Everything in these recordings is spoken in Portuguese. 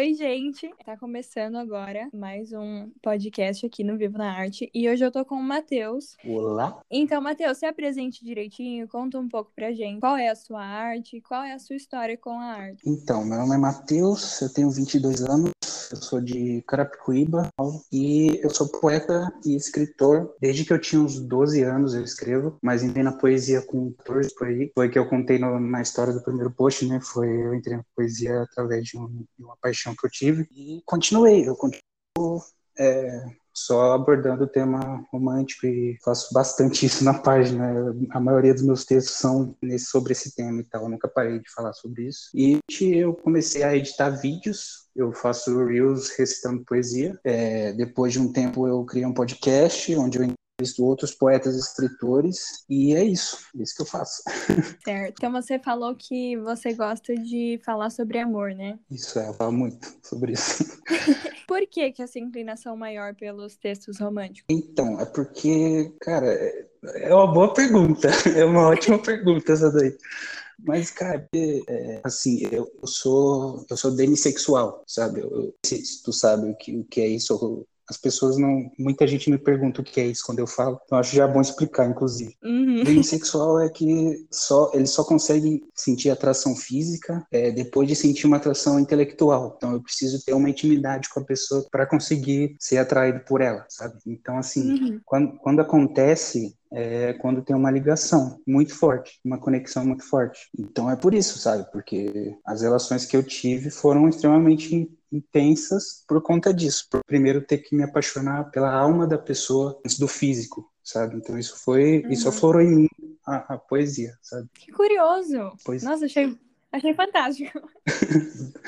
Oi, gente! Tá começando agora mais um podcast aqui no Vivo na Arte e hoje eu tô com o Matheus. Olá! Então, Matheus, se apresente direitinho, conta um pouco pra gente qual é a sua arte, qual é a sua história com a arte. Então, meu nome é Matheus, eu tenho 22 anos, eu sou de Carapicuíba e eu sou poeta e escritor. Desde que eu tinha uns 12 anos eu escrevo, mas entrei na poesia com 14 por aí. Foi que eu contei no, na história do primeiro post, né? Foi eu entrei na poesia através de, um, de uma paixão que eu tive e continuei. Eu continuo é, só abordando o tema romântico e faço bastante isso na página. A maioria dos meus textos são nesse, sobre esse tema e tal. Eu nunca parei de falar sobre isso. E eu comecei a editar vídeos. Eu faço reels recitando poesia. É, depois de um tempo eu criei um podcast onde eu visto outros poetas e escritores, e é isso, é isso que eu faço. Certo. Então você falou que você gosta de falar sobre amor, né? Isso é, eu falo muito sobre isso. Por que, que essa inclinação maior pelos textos românticos? Então, é porque, cara, é uma boa pergunta, é uma ótima pergunta essa daí. Mas, cara, é, assim, eu, eu, sou eu sou demissexual, sabe? Eu, eu, se tu sabe o que, o que é isso, as pessoas não. Muita gente me pergunta o que é isso quando eu falo. Então acho já bom explicar, inclusive. Uhum. Demissexual é que só ele só consegue sentir atração física é, depois de sentir uma atração intelectual. Então eu preciso ter uma intimidade com a pessoa para conseguir ser atraído por ela, sabe? Então assim, Uhum. quando, quando acontece é quando tem uma ligação muito forte, uma conexão muito forte. Então é por isso, sabe? Porque as relações que eu tive foram extremamente intensas por conta disso. Por primeiro ter que me apaixonar pela alma da pessoa antes do físico, sabe? Então isso foi, isso Uhum. aflorou em mim a, a poesia, sabe? Que curioso! Pois Nossa, achei, achei fantástico.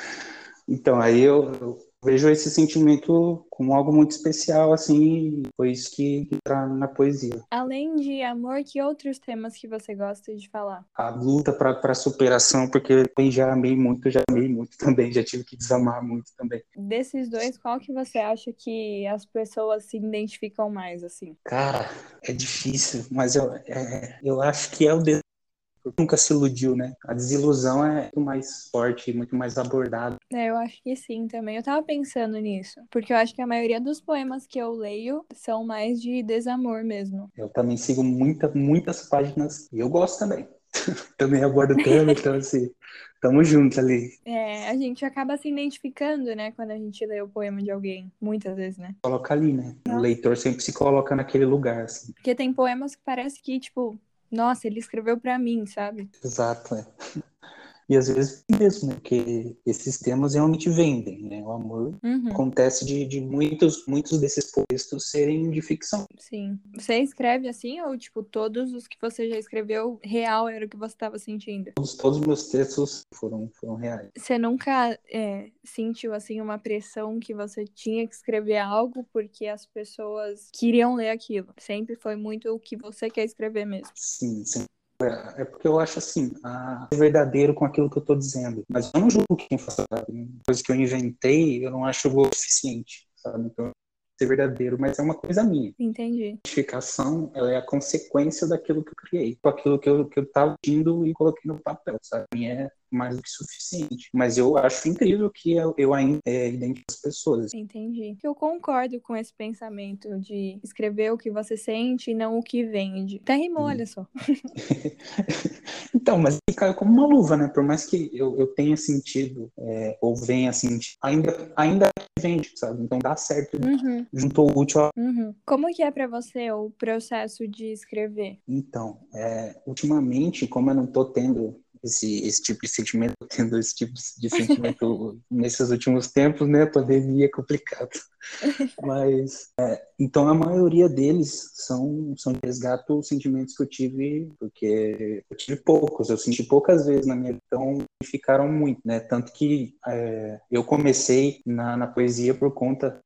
Então aí eu, eu vejo esse sentimento como algo muito especial, assim, e foi isso que entra na poesia. Além de amor, que outros temas que você gosta de falar? a luta para superação, porque eu já amei muito, já amei muito também, já tive que desamar muito também. Desses dois, qual que você acha que as pessoas se identificam mais, assim? Cara, é difícil, mas eu, é, eu acho que é o desejo. Nunca se iludiu, né? A desilusão é muito mais forte, muito mais abordada. É, eu acho que sim também. Eu tava pensando nisso, porque eu acho que a maioria dos poemas que eu leio são mais de desamor mesmo. Eu também sigo muita, muitas páginas e eu gosto também. também abordo tema, então assim, tamo junto ali. É, a gente acaba se identificando, né, quando a gente lê o poema de alguém, muitas vezes, né? Coloca ali, né? O leitor sempre se coloca naquele lugar, assim. Porque tem poemas que parece que, tipo, nossa, ele escreveu pra mim, sabe? Exato, é. E às vezes mesmo, né? Porque esses temas realmente vendem, né? O amor Uhum, acontece de, de muitos, muitos desses textos serem de ficção. sim. Você escreve assim ou, tipo, todos os que você já escreveu, real era o que você tava sentindo? Todos, todos os meus textos foram, foram reais. Você nunca é, sentiu, assim, uma pressão que você tinha que escrever algo porque as pessoas queriam ler aquilo? Sempre foi muito o que você quer escrever mesmo. Sim, sim. É é porque eu acho assim, a ser verdadeiro com aquilo que eu tô dizendo. Mas eu não julgo quem faz, sabe? Uma coisa que eu inventei, eu não acho o suficiente, sabe? Então, ser verdadeiro, mas é uma coisa minha. Entendi. A identificação, ela é a consequência daquilo que eu criei, com aquilo que eu, que eu tava indo e coloquei no papel, sabe? É mais do que suficiente. Mas eu acho incrível que eu, eu ainda é, identifico as pessoas. Entendi. Eu concordo com esse pensamento de escrever o que você sente e não o que vende. Até rimou, Hum. olha só. então, mas caiu como uma luva, né? Por mais que eu, eu tenha sentido, é, ou venha sentir, ainda, ainda vende, sabe? Então dá certo. Uhum, Juntou o útil ao... uhum. Como que é pra você o processo de escrever? Então, é, ultimamente, como eu não tô tendo esse, esse tipo de sentimento, tendo esse tipo de sentimento nesses últimos tempos, né? A pandemia é complicado. Mas, é, então a maioria deles são, são resgato sentimentos que eu tive, porque eu tive poucos, eu senti poucas vezes na minha vida, então ficaram muito, né? Tanto que é, eu comecei na, na poesia por conta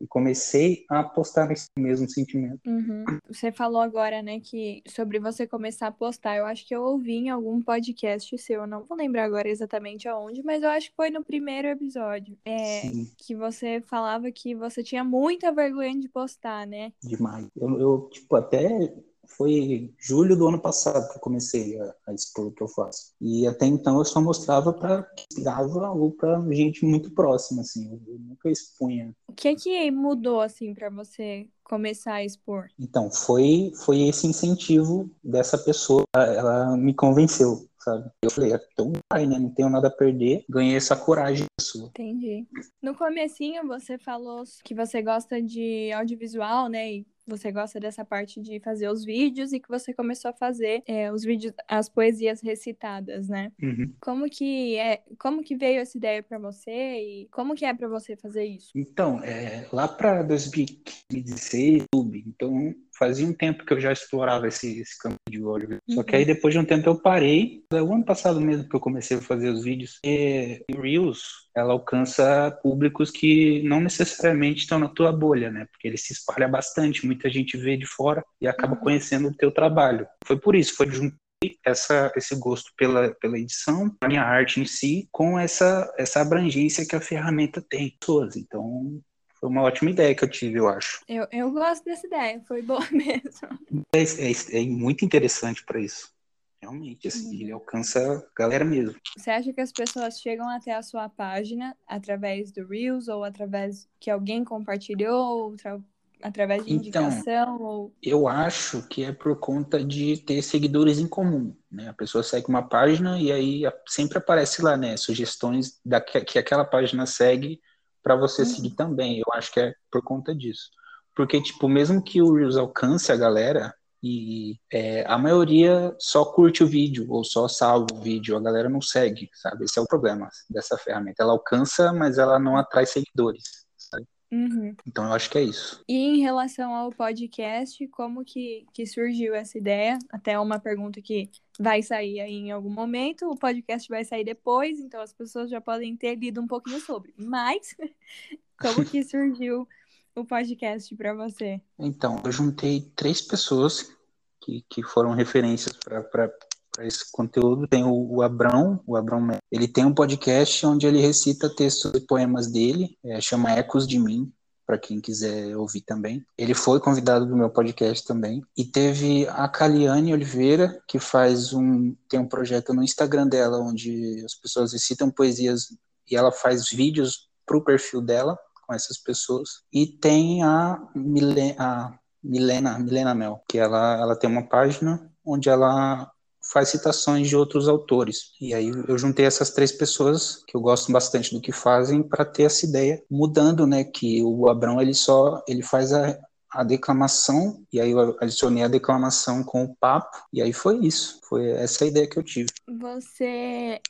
e comecei a apostar nesse mesmo sentimento. Uhum. Você falou agora, né, que sobre você começar a postar. Eu acho que eu ouvi em algum podcast seu, eu não vou lembrar agora exatamente aonde, mas eu acho que foi no primeiro episódio. É, Sim. que você falava que você tinha muita vergonha de postar, né? demais. Eu, eu, tipo, até foi julho do ano passado que eu comecei a, a expor o que eu faço. E até então eu só mostrava para inspirava ou para gente muito próxima, assim. Eu, eu nunca expunha. O que que mudou, assim, para você começar a expor? Então, foi, foi esse incentivo dessa pessoa. Ela me convenceu, sabe? Eu falei, então vai, né? Não tenho nada a perder. Ganhei essa coragem sua. Entendi. No comecinho, você falou que você gosta de audiovisual, né? E você gosta dessa parte de fazer os vídeos e que você começou a fazer é, os vídeos, as poesias recitadas, né? Uhum. Como que é, como que veio essa ideia para você e como que é para você fazer isso? Então, é, lá para 2016, YouTube, então fazia um tempo que eu já explorava esse, esse campo de áudio. Uhum. Só que aí depois de um tempo eu parei. É o ano passado mesmo que eu comecei a fazer os vídeos. E Reels, ela alcança públicos que não necessariamente estão na tua bolha, né? Porque ele se espalha bastante, muita gente vê de fora e acaba uhum. conhecendo o teu trabalho. Foi por isso, foi junto essa, esse gosto pela, pela edição, a minha arte em si, com essa, essa abrangência que a ferramenta tem. Então, foi uma ótima ideia que eu tive, eu acho. Eu, eu gosto dessa ideia, foi boa mesmo. É, é, é muito interessante para isso. Realmente, assim, uhum. ele alcança a galera mesmo. Você acha que as pessoas chegam até a sua página através do Reels ou através que alguém compartilhou, ou através de então, indicação? Ou... Eu acho que é por conta de ter seguidores em comum. Né? A pessoa segue uma página e aí sempre aparece lá, né? Sugestões da, que aquela página segue para você uhum. seguir também. Eu acho que é por conta disso. Porque, tipo, mesmo que o Reels alcance a galera, e é, a maioria só curte o vídeo ou só salva o vídeo, a galera não segue, sabe? Esse é o problema dessa ferramenta. Ela alcança, mas ela não atrai seguidores. Uhum. Então eu acho que é isso. E em relação ao podcast, como que, que surgiu essa ideia? Até uma pergunta que vai sair aí em algum momento, o podcast vai sair depois, então as pessoas já podem ter lido um pouquinho sobre. Mas como que surgiu o podcast para você? Então, eu juntei três pessoas que, que foram referências para esse conteúdo. Tem o, Abrão, o Abrão, ele tem um podcast onde ele recita textos e poemas dele, é, chama Ecos de Mim, para quem quiser ouvir também. Ele foi convidado do meu podcast também. E teve a Caliane Oliveira, que faz um tem um projeto no Instagram dela onde as pessoas recitam poesias e ela faz vídeos para o perfil dela com essas pessoas. E tem a, Milena, a Milena, Milena Mel, que ela, ela tem uma página onde ela faz citações de outros autores. E aí eu juntei essas três pessoas que eu gosto bastante do que fazem para ter essa ideia, mudando, né, que o Abrão ele só ele faz a, a declamação e aí eu adicionei a declamação com o papo e aí foi isso. Foi essa a ideia que eu tive. Você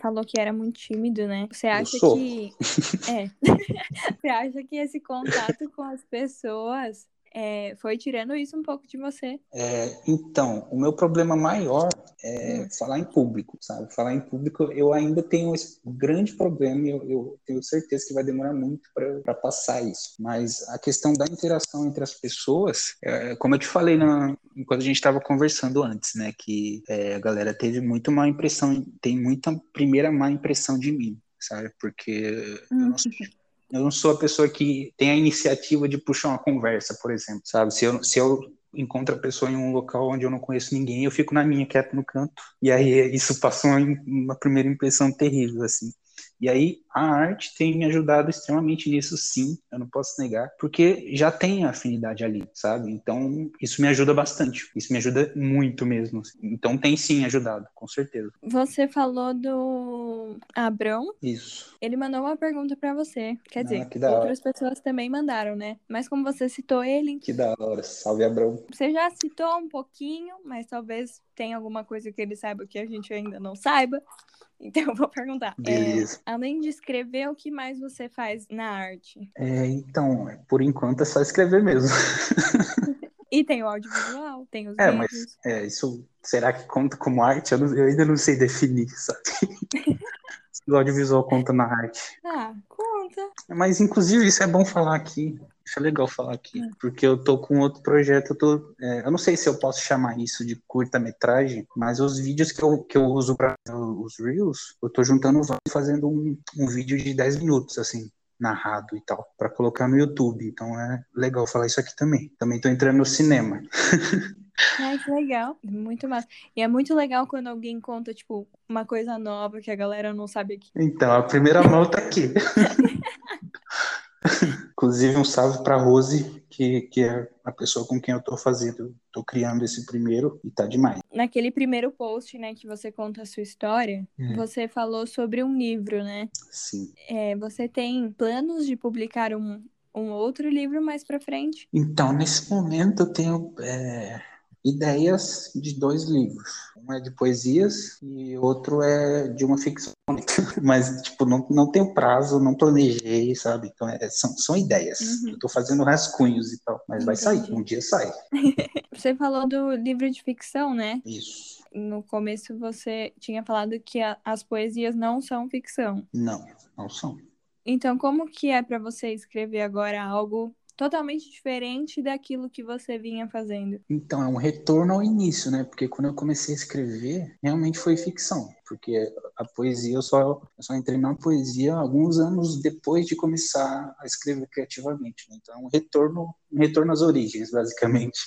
falou que era muito tímido, né? Você acha que é. Você acha que esse contato com as pessoas é, foi tirando isso um pouco de você. É, então, o meu problema maior é hum. falar em público, sabe? Falar em público, eu ainda tenho esse grande problema e eu, eu tenho certeza que vai demorar muito para passar isso. Mas a questão da interação entre as pessoas, é, como eu te falei na, enquanto a gente estava conversando antes, né? Que é, a galera teve muito má impressão, tem muita primeira má impressão de mim, sabe? Porque hum. eu não sou eu não sou a pessoa que tem a iniciativa de puxar uma conversa, por exemplo, sabe? Se eu, se eu encontro a pessoa em um local onde eu não conheço ninguém, eu fico na minha, quieto no canto. E aí isso passou uma, primeira impressão terrível, assim. E aí a arte tem me ajudado extremamente nisso, sim, eu não posso negar, porque já tem afinidade ali, sabe? Então isso me ajuda bastante, isso me ajuda muito mesmo. Então tem sim ajudado, com certeza. Você falou do Abrão? Isso. Ele mandou uma pergunta para você, quer dizer, ah, outras pessoas também mandaram, né? Mas como você citou ele. Que da hora, salve Abrão. Você já citou um pouquinho, mas talvez tenha alguma coisa que ele saiba que a gente ainda não saiba. Então eu vou perguntar. É, além de escrever, o que mais você faz na arte? É, então, por enquanto é só escrever mesmo. e tem o audiovisual, tem os é, vídeos. Mas, é, isso será que conta como arte? Eu, não, eu ainda não sei definir, sabe? o audiovisual conta na arte. Ah, conta. Mas inclusive isso é bom falar aqui. Isso é legal falar aqui, é. porque eu tô com outro projeto, eu, tô, é, eu não sei se eu posso chamar isso de curta-metragem, mas os vídeos que eu, que eu uso para os Reels, eu tô juntando fazendo um, um vídeo de 10 minutos, assim, narrado e tal, para colocar no YouTube. Então é legal falar isso aqui também. Também tô entrando no cinema. Ai, que legal. Muito massa. E é muito legal quando alguém conta, tipo, uma coisa nova que a galera não sabe aqui. Então, a primeira mão tá aqui. Inclusive, um salve pra Rose, que, que é a pessoa com quem eu tô fazendo, tô criando esse primeiro e tá demais. Naquele primeiro post, né, que você conta a sua história, É. você falou sobre um livro, né? Sim. É, você tem planos de publicar um, um outro livro mais pra frente? Então, nesse momento, eu tenho é, ideias de dois livros. Um é de poesias e outro é de uma ficção. Mas, tipo, não, não tenho prazo, não planejei, sabe? Então, é, são, são ideias. Uhum. Eu tô fazendo rascunhos e tal. Mas vai sair, Entendi. um dia sai. Você falou do livro de ficção, né? Isso. No começo você tinha falado que a- as poesias não são ficção. Não, não são. Então, como que é pra você escrever agora algo totalmente diferente daquilo que você vinha fazendo? Então, é um retorno ao início, né? Porque quando eu comecei a escrever, realmente foi ficção. Porque a poesia, eu só, eu só entrei na poesia alguns anos depois de começar a escrever criativamente. Né? Então, é um retorno, um retorno às origens, basicamente.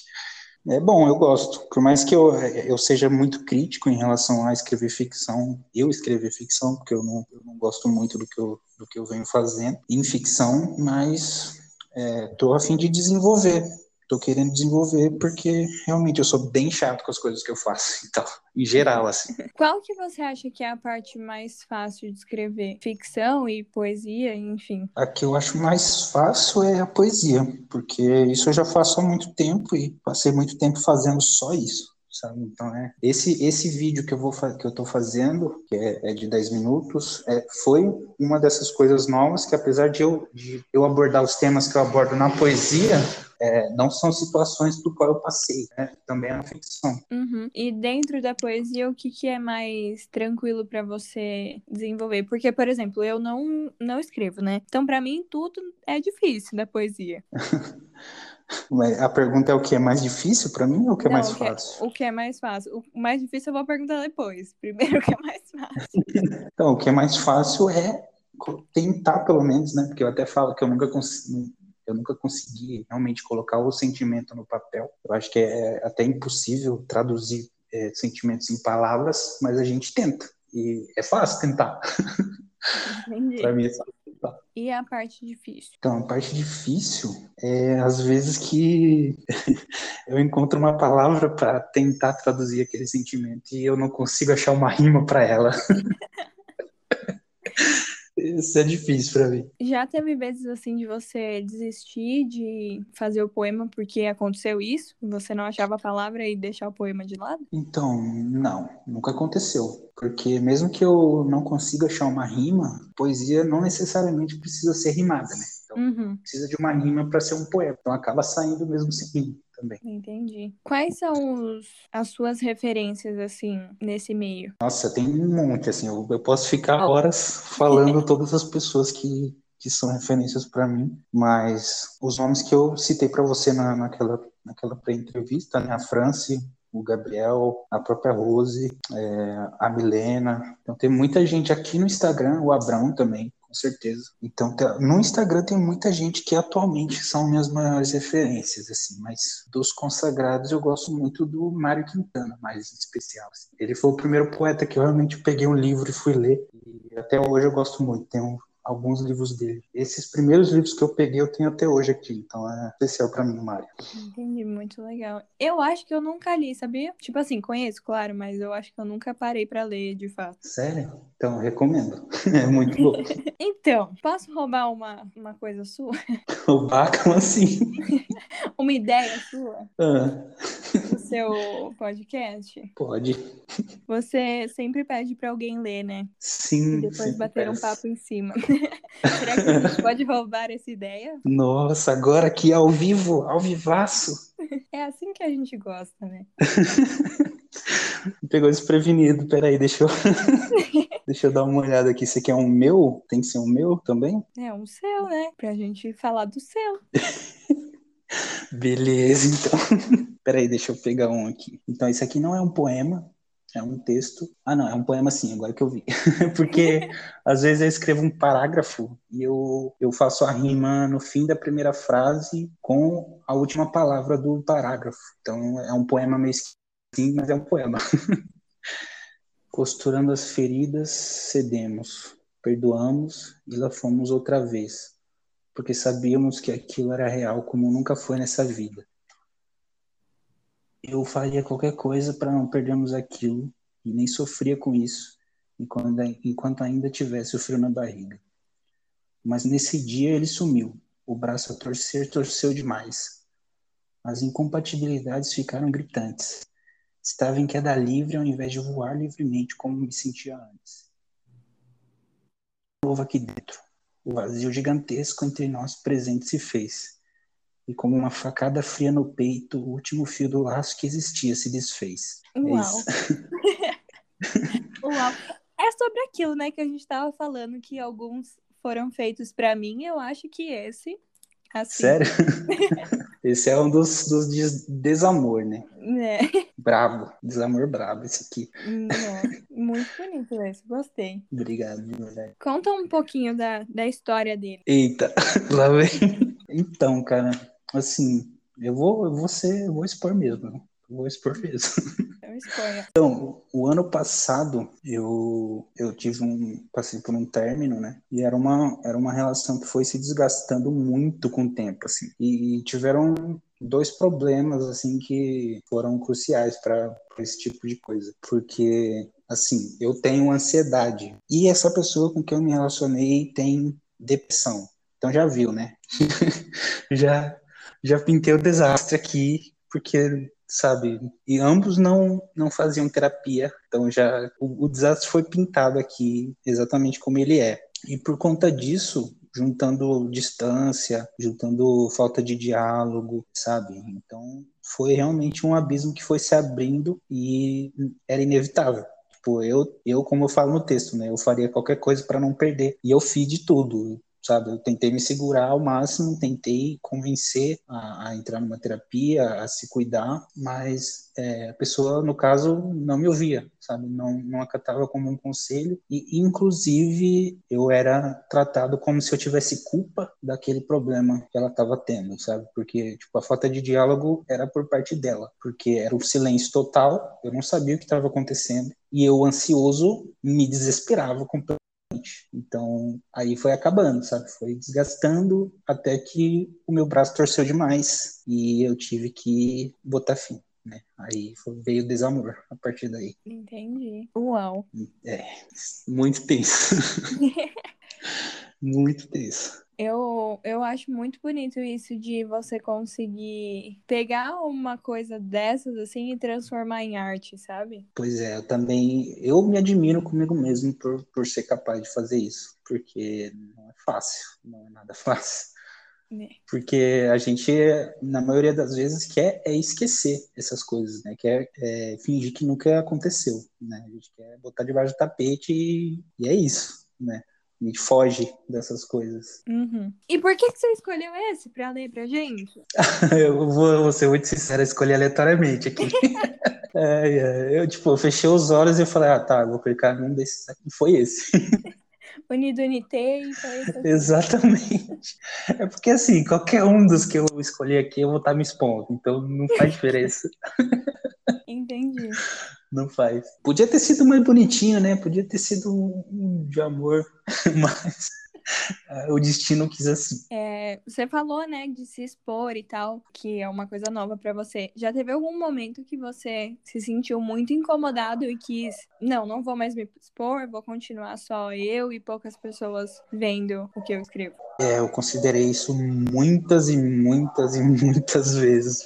É bom, eu gosto. Por mais que eu, eu seja muito crítico em relação a escrever ficção, eu escrever ficção, porque eu não, eu não gosto muito do que eu, do que eu venho fazendo em ficção, mas estou a fim de desenvolver. Tô querendo desenvolver porque realmente eu sou bem chato com as coisas que eu faço, então, em geral, assim. Qual que você acha que é a parte mais fácil de escrever? Ficção e poesia, enfim. A que eu acho mais fácil é a poesia, porque isso eu já faço há muito tempo e passei muito tempo fazendo só isso. Sabe? Então é esse esse vídeo que eu vou que eu tô fazendo que é, é de 10 minutos é, foi uma dessas coisas novas que apesar de eu de eu abordar os temas que eu abordo na poesia é, não são situações do qual eu passei né? também é uma ficção Uhum. E dentro da poesia, o que, que é mais tranquilo pra você desenvolver? Porque, por exemplo, eu não, não escrevo, né? Então, pra mim, tudo é difícil da poesia. Mas a pergunta é o que é mais difícil para mim ou o que é Não, mais o que é- fácil O que é mais fácil? O mais difícil eu vou perguntar depois. Primeiro, o que é mais fácil? Então, o que é mais fácil é tentar, pelo menos, né? Porque eu até falo que eu nunca consegui, eu nunca consegui realmente colocar o sentimento no papel. Eu acho que é até impossível traduzir é, sentimentos em palavras, mas a gente tenta. E é fácil tentar. Entendi. Para mim é fácil. E a parte difícil? Então, a parte difícil é às vezes que eu encontro uma palavra para tentar traduzir aquele sentimento e eu não consigo achar uma rima para ela. Isso é difícil para mim. Já teve vezes assim de você desistir de fazer o poema porque aconteceu isso? Você não achava a palavra e deixar o poema de lado? Então, não, nunca aconteceu. Porque mesmo que eu não consiga achar uma rima, poesia não necessariamente precisa ser rimada, né? Então, Uhum, precisa de uma rima para ser um poema. Então, acaba saindo mesmo sem rima também. entendi. Quais são os, as suas referências, assim, nesse meio? Nossa, tem um monte, assim, eu, eu posso ficar horas falando todas as pessoas que, que são referências para mim, mas os nomes que eu citei para você na, naquela, naquela pré-entrevista, né? A France, o Gabriel, a própria Rose, é, a Milena. Então tem muita gente aqui no Instagram, o Abrão também, com certeza. Então tá- no Instagram tem muita gente que atualmente são minhas maiores referências, assim, mas dos consagrados eu gosto muito do Mário Quintana, mais em especial. assim. Ele foi o primeiro poeta que eu realmente peguei um livro e fui ler, e até hoje eu gosto muito. Tenho alguns livros dele. Esses primeiros livros que eu peguei eu tenho até hoje aqui, então é especial para mim, Mário. Entendi, muito legal. Eu acho que eu nunca li, sabia? Tipo assim, conheço, claro, mas eu acho que eu nunca parei pra ler, de fato. Sério? Então, recomendo. É muito bom. Então, posso roubar uma, uma coisa sua? o Bacon, assim. Uma ideia sua Ah, seu podcast? pode. Você sempre pede pra alguém ler, né? Sim. E depois bater um peço. papo em cima. Será que a gente pode roubar essa ideia? Nossa, agora aqui ao vivo, ao vivaço. É assim que a gente gosta, né? Pegou desprevenido. Peraí, deixa eu... deixa eu dar uma olhada aqui. Esse aqui é um meu? Tem que ser um meu também? É um seu, né? Pra gente falar do seu. Beleza, então. Peraí, deixa eu pegar um aqui. Então, esse aqui não é um poema. É um texto. Ah, não, é um poema sim, agora que eu vi. Porque às vezes eu escrevo um parágrafo e eu, eu faço a rima no fim da primeira frase com a última palavra do parágrafo. Então é um poema meio sim, mas é um poema. Costurando as feridas, cedemos, perdoamos e lá fomos outra vez, porque sabíamos que aquilo era real como nunca foi nessa vida eu faria qualquer coisa para não perdermos aquilo e nem sofria com isso enquanto, enquanto ainda tivesse o frio na barriga. Mas nesse dia ele sumiu. O braço a torcer torceu demais. As incompatibilidades ficaram gritantes. Estava em queda livre ao invés de voar livremente como me sentia antes. Novo aqui dentro. O vazio gigantesco entre nós presente se fez e como uma facada fria no peito, o último fio do laço que existia se desfez. É Uau! É Uau! É sobre aquilo, né, que a gente estava falando, que alguns foram feitos para mim. Eu acho que esse. Assim... Sério? esse é um dos, dos des desamor, né? É. Brabo. Desamor brabo, esse aqui. É. Muito bonito esse, gostei. Obrigado, de verdade. Conta um pouquinho da, da história dele. Eita, lá vem. Então, cara, assim, eu vou, eu vou ser, eu vou expor mesmo. Né? Eu vou expor mesmo. Então, o ano passado eu, eu tive um passei por um término, né? E era uma era uma relação que foi se desgastando muito com o tempo, assim. E, e tiveram dois problemas assim que foram cruciais para esse tipo de coisa, porque assim, eu tenho ansiedade e essa pessoa com quem eu me relacionei tem depressão. Então já viu, né? já já pintei o desastre aqui, porque, sabe, e ambos não, não faziam terapia, então já o, o desastre foi pintado aqui exatamente como ele é. E por conta disso, juntando distância, juntando falta de diálogo, sabe? Então foi realmente um abismo que foi se abrindo e era inevitável. Tipo, eu, eu como eu falo no texto, né? Eu faria qualquer coisa para não perder. E eu fiz de tudo sabe? Eu tentei me segurar ao máximo, tentei convencer a, a entrar numa terapia, a se cuidar, mas é, a pessoa, no caso, não me ouvia, sabe? Não, não acatava como um conselho e, inclusive, eu era tratado como se eu tivesse culpa daquele problema que ela estava tendo, sabe? Porque, tipo, a falta de diálogo era por parte dela, porque era o silêncio total, eu não sabia o que estava acontecendo e eu, ansioso, me desesperava completamente então, aí foi acabando, sabe? Foi desgastando até que o meu braço torceu demais e eu tive que botar fim. Né? Aí foi, veio o desamor a partir daí. Entendi. Uau. É, muito tenso. muito tenso. Eu, eu acho muito bonito isso de você conseguir pegar uma coisa dessas assim e transformar em arte, sabe? Pois é, eu também eu me admiro comigo mesmo por, por ser capaz de fazer isso, porque não é fácil, não é nada fácil. É. Porque a gente, na maioria das vezes, quer é esquecer essas coisas, né? Quer é, fingir que nunca aconteceu, né? A gente quer botar debaixo do tapete e, e é isso, né? Gente foge dessas coisas. Uhum. E por que, que você escolheu esse pra ler pra gente? eu vou, vou ser muito sincero, escolhi aleatoriamente aqui. é, é, eu, tipo, eu fechei os olhos e falei, ah, tá, vou clicar num desses aqui. Foi esse. Unido Unitei. Exatamente. É porque, assim, qualquer um dos que eu escolhi aqui, eu vou estar me expondo. Então, não faz diferença. Entendi. Não faz. Podia ter sido mais bonitinho, né? Podia ter sido um, de amor, mas o destino quis assim. É, você falou, né, de se expor e tal, que é uma coisa nova para você. Já teve algum momento que você se sentiu muito incomodado e quis, não, não vou mais me expor, vou continuar só eu e poucas pessoas vendo o que eu escrevo? É, eu considerei isso muitas e muitas e muitas vezes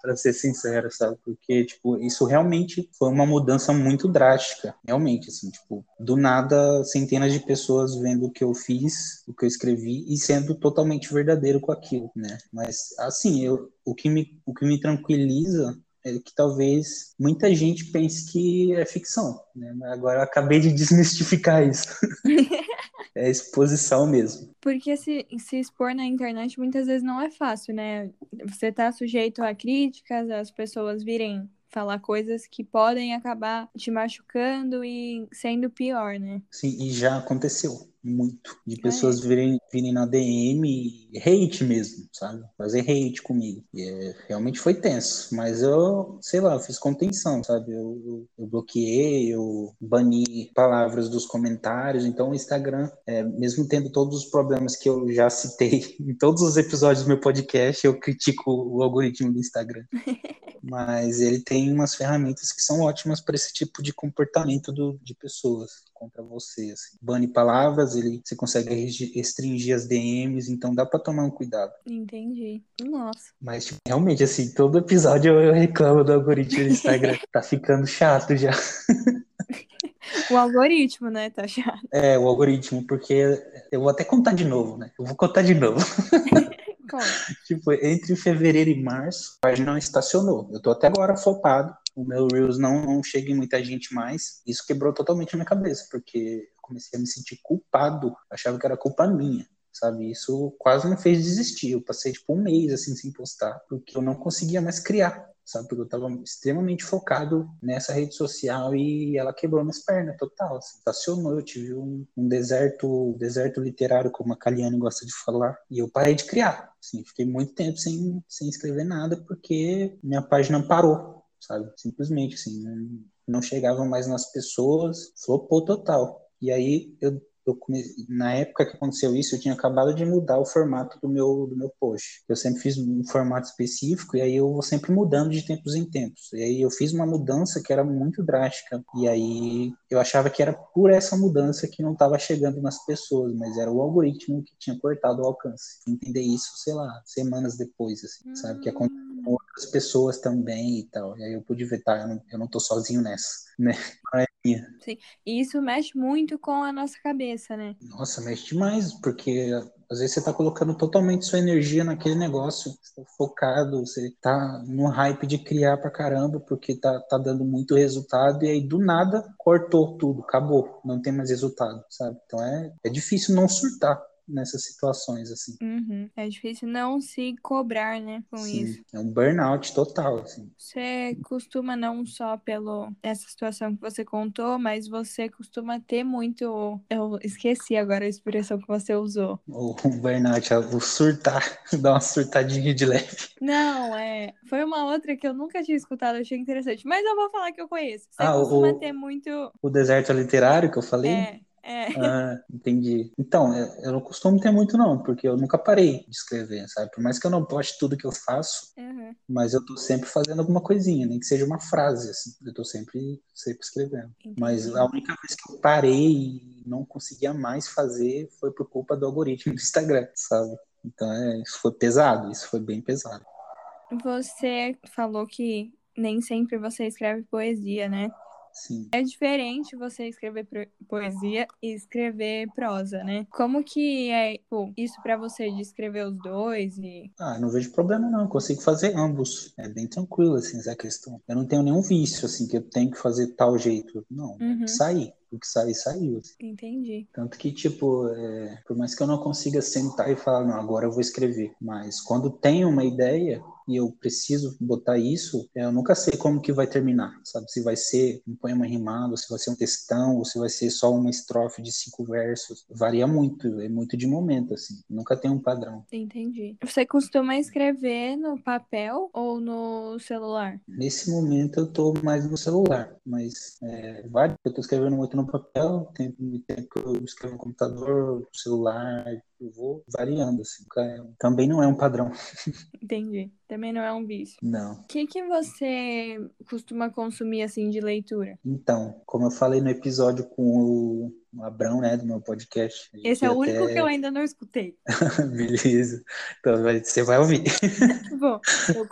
para ser sincero, sabe? Porque, tipo, isso realmente foi uma mudança muito drástica. Realmente, assim, tipo, do nada, centenas de pessoas vendo o que eu fiz, o que eu escrevi e sendo totalmente verdadeiro com aquilo, né? Mas, assim, eu, o, que me, o que me tranquiliza é que talvez muita gente pense que é ficção, né? Agora eu acabei de desmistificar isso. é exposição mesmo. Porque se, se expor na internet muitas vezes não é fácil, né? Você tá sujeito a críticas, as pessoas virem falar coisas que podem acabar te machucando e sendo pior, né? Sim, e já aconteceu muito. De pessoas é. virem, virem na DM hate mesmo, sabe? Fazer hate comigo. E é, realmente foi tenso. Mas eu, sei lá, eu fiz contenção, sabe? Eu, eu, eu bloqueei, eu bani palavras dos comentários. Então o Instagram, é, mesmo tendo todos os problemas que eu já citei em todos os episódios do meu podcast, eu critico o algoritmo do Instagram. Mas ele tem umas ferramentas que são ótimas para esse tipo de comportamento do, de pessoas contra você. Assim. Bane palavras, ele você consegue restringir as DMs, então dá para tomar um cuidado. Entendi. Nossa. Mas tipo, realmente, assim, todo episódio eu reclamo do algoritmo do Instagram. tá ficando chato já. O algoritmo, né? Tá chato. É, o algoritmo, porque eu vou até contar de novo, né? Eu vou contar de novo. tipo, entre fevereiro e março, a página não estacionou. Eu tô até agora flopado o meu Reels não, não chega em muita gente mais. Isso quebrou totalmente a minha cabeça, porque eu comecei a me sentir culpado, achava que era culpa minha sabe? Isso quase me fez desistir. Eu passei tipo um mês assim sem postar, porque eu não conseguia mais criar, sabe? Porque eu estava extremamente focado nessa rede social e ela quebrou minhas pernas total. Assim. Estacionou, eu tive um, um deserto, deserto literário, como a Kaliane gosta de falar, e eu parei de criar. Assim, fiquei muito tempo sem, sem escrever nada porque minha página parou sabe? Simplesmente, assim, não, não chegava mais nas pessoas, flopou total. E aí eu eu comecei, na época que aconteceu isso, eu tinha acabado de mudar o formato do meu, do meu post. Eu sempre fiz um formato específico e aí eu vou sempre mudando de tempos em tempos. E aí eu fiz uma mudança que era muito drástica. E aí eu achava que era por essa mudança que não estava chegando nas pessoas, mas era o algoritmo que tinha cortado o alcance. Entender isso, sei lá, semanas depois, assim, sabe? Que aconteceu com outras pessoas também e tal. E aí eu pude ver, tá, eu não, eu não tô sozinho nessa, né? Sim, e isso mexe muito com a nossa cabeça, né? Nossa, mexe demais, porque às vezes você tá colocando totalmente sua energia naquele negócio, você tá focado, você tá no hype de criar pra caramba, porque tá, tá dando muito resultado, e aí do nada cortou tudo, acabou, não tem mais resultado, sabe? Então é, é difícil não surtar nessas situações, assim. Uhum. É difícil não se cobrar, né, com Sim, isso. É um burnout total, assim. Você costuma não só pelo essa situação que você contou, mas você costuma ter muito. Eu esqueci agora a expressão que você usou. O burnout, o surtar, dar uma surtadinha de leve. Não, é. Foi uma outra que eu nunca tinha escutado, achei interessante. Mas eu vou falar que eu conheço. Você ah, costuma o, ter muito. O deserto literário que eu falei? É. É. Ah, entendi. Então, eu não costumo ter muito, não, porque eu nunca parei de escrever, sabe? Por mais que eu não poste tudo que eu faço, uhum. mas eu tô sempre fazendo alguma coisinha, nem que seja uma frase, assim. Eu tô sempre, sempre escrevendo. Entendi. Mas a única vez que eu parei e não conseguia mais fazer foi por culpa do algoritmo do Instagram, sabe? Então, é, isso foi pesado, isso foi bem pesado. Você falou que nem sempre você escreve poesia, né? Sim. É diferente você escrever poesia e escrever prosa, né? Como que é pô, isso para você de escrever os dois e Ah, não vejo problema não, eu consigo fazer ambos. É bem tranquilo assim essa questão. Eu não tenho nenhum vício assim que eu tenho que fazer tal jeito. Não, uhum. sair o que sair, saiu. Assim. Entendi. Tanto que, tipo, é, por mais que eu não consiga sentar e falar, não, agora eu vou escrever, mas quando tenho uma ideia, e eu preciso botar isso, eu nunca sei como que vai terminar, sabe? Se vai ser um poema rimado, se vai ser um textão, ou se vai ser só uma estrofe de cinco versos. Varia muito, é muito de momento, assim. Nunca tem um padrão. Entendi. Você costuma escrever no papel ou no celular? Nesse momento eu tô mais no celular, mas é, vários, eu tô escrevendo muito no papel, tem tempo que eu escrevo no computador, no celular, eu vou variando, assim. Também não é um padrão. Entendi. Também não é um vício. Não. O que, que você costuma consumir, assim, de leitura? Então, como eu falei no episódio com o o Abrão, né, do meu podcast. Esse é o único que eu ainda não escutei. Beleza. Então você vai ouvir. Bom,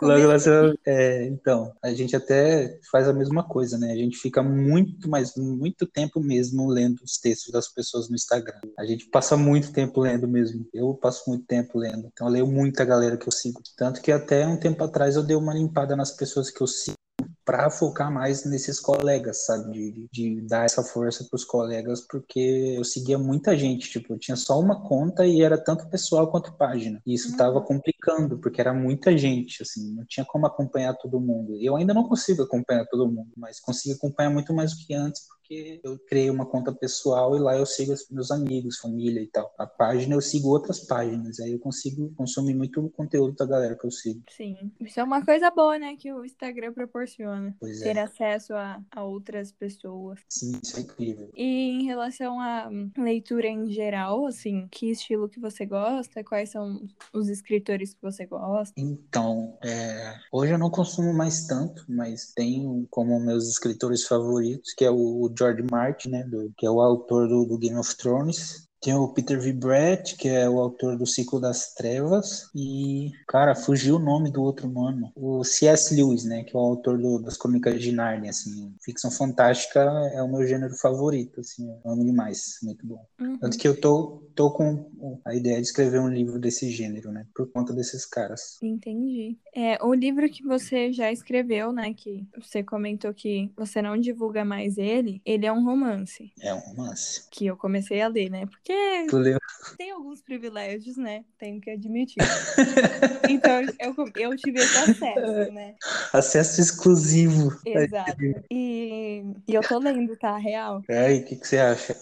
Logo lá você é, Então, a gente até faz a mesma coisa, né? A gente fica muito, mas muito tempo mesmo lendo os textos das pessoas no Instagram. A gente passa muito tempo lendo mesmo. Eu passo muito tempo lendo. Então eu leio muita galera que eu sigo. Tanto que até um tempo atrás eu dei uma limpada nas pessoas que eu sigo para focar mais nesses colegas, sabe? De, de dar essa força para os colegas, porque eu seguia muita gente, tipo, eu tinha só uma conta e era tanto pessoal quanto página. E isso estava uhum. complicando, porque era muita gente, assim, não tinha como acompanhar todo mundo. Eu ainda não consigo acompanhar todo mundo, mas consigo acompanhar muito mais do que antes, porque eu criei uma conta pessoal e lá eu sigo meus amigos, família e tal. A página eu sigo outras páginas, aí eu consigo consumir muito conteúdo da galera que eu sigo. Sim, isso é uma coisa boa, né, que o Instagram proporciona. Pois ter é. acesso a, a outras pessoas. Sim, isso é incrível. E em relação à leitura em geral, assim, que estilo que você gosta? Quais são os escritores que você gosta? Então, é... hoje eu não consumo mais tanto, mas tenho como meus escritores favoritos, que é o George Martin, né, do, que é o autor do, do Game of Thrones. Tem o Peter V. Brett, que é o autor do Ciclo das Trevas. E, cara, fugiu o nome do outro mano. O C.S. Lewis, né? Que é o autor do, das crônicas de Narnia, assim. Ficção fantástica é o meu gênero favorito, assim. Eu amo demais. Muito bom. Uhum. Tanto que eu tô, tô com a ideia de escrever um livro desse gênero, né? Por conta desses caras. Entendi. É, o livro que você já escreveu, né? Que você comentou que você não divulga mais ele. Ele é um romance. É um romance. Que eu comecei a ler, né? Porque porque tem alguns privilégios, né? Tenho que admitir. então, eu, eu tive esse acesso, né? Acesso exclusivo. Exato. E, e eu tô lendo, tá? Real. E o que, que você acha?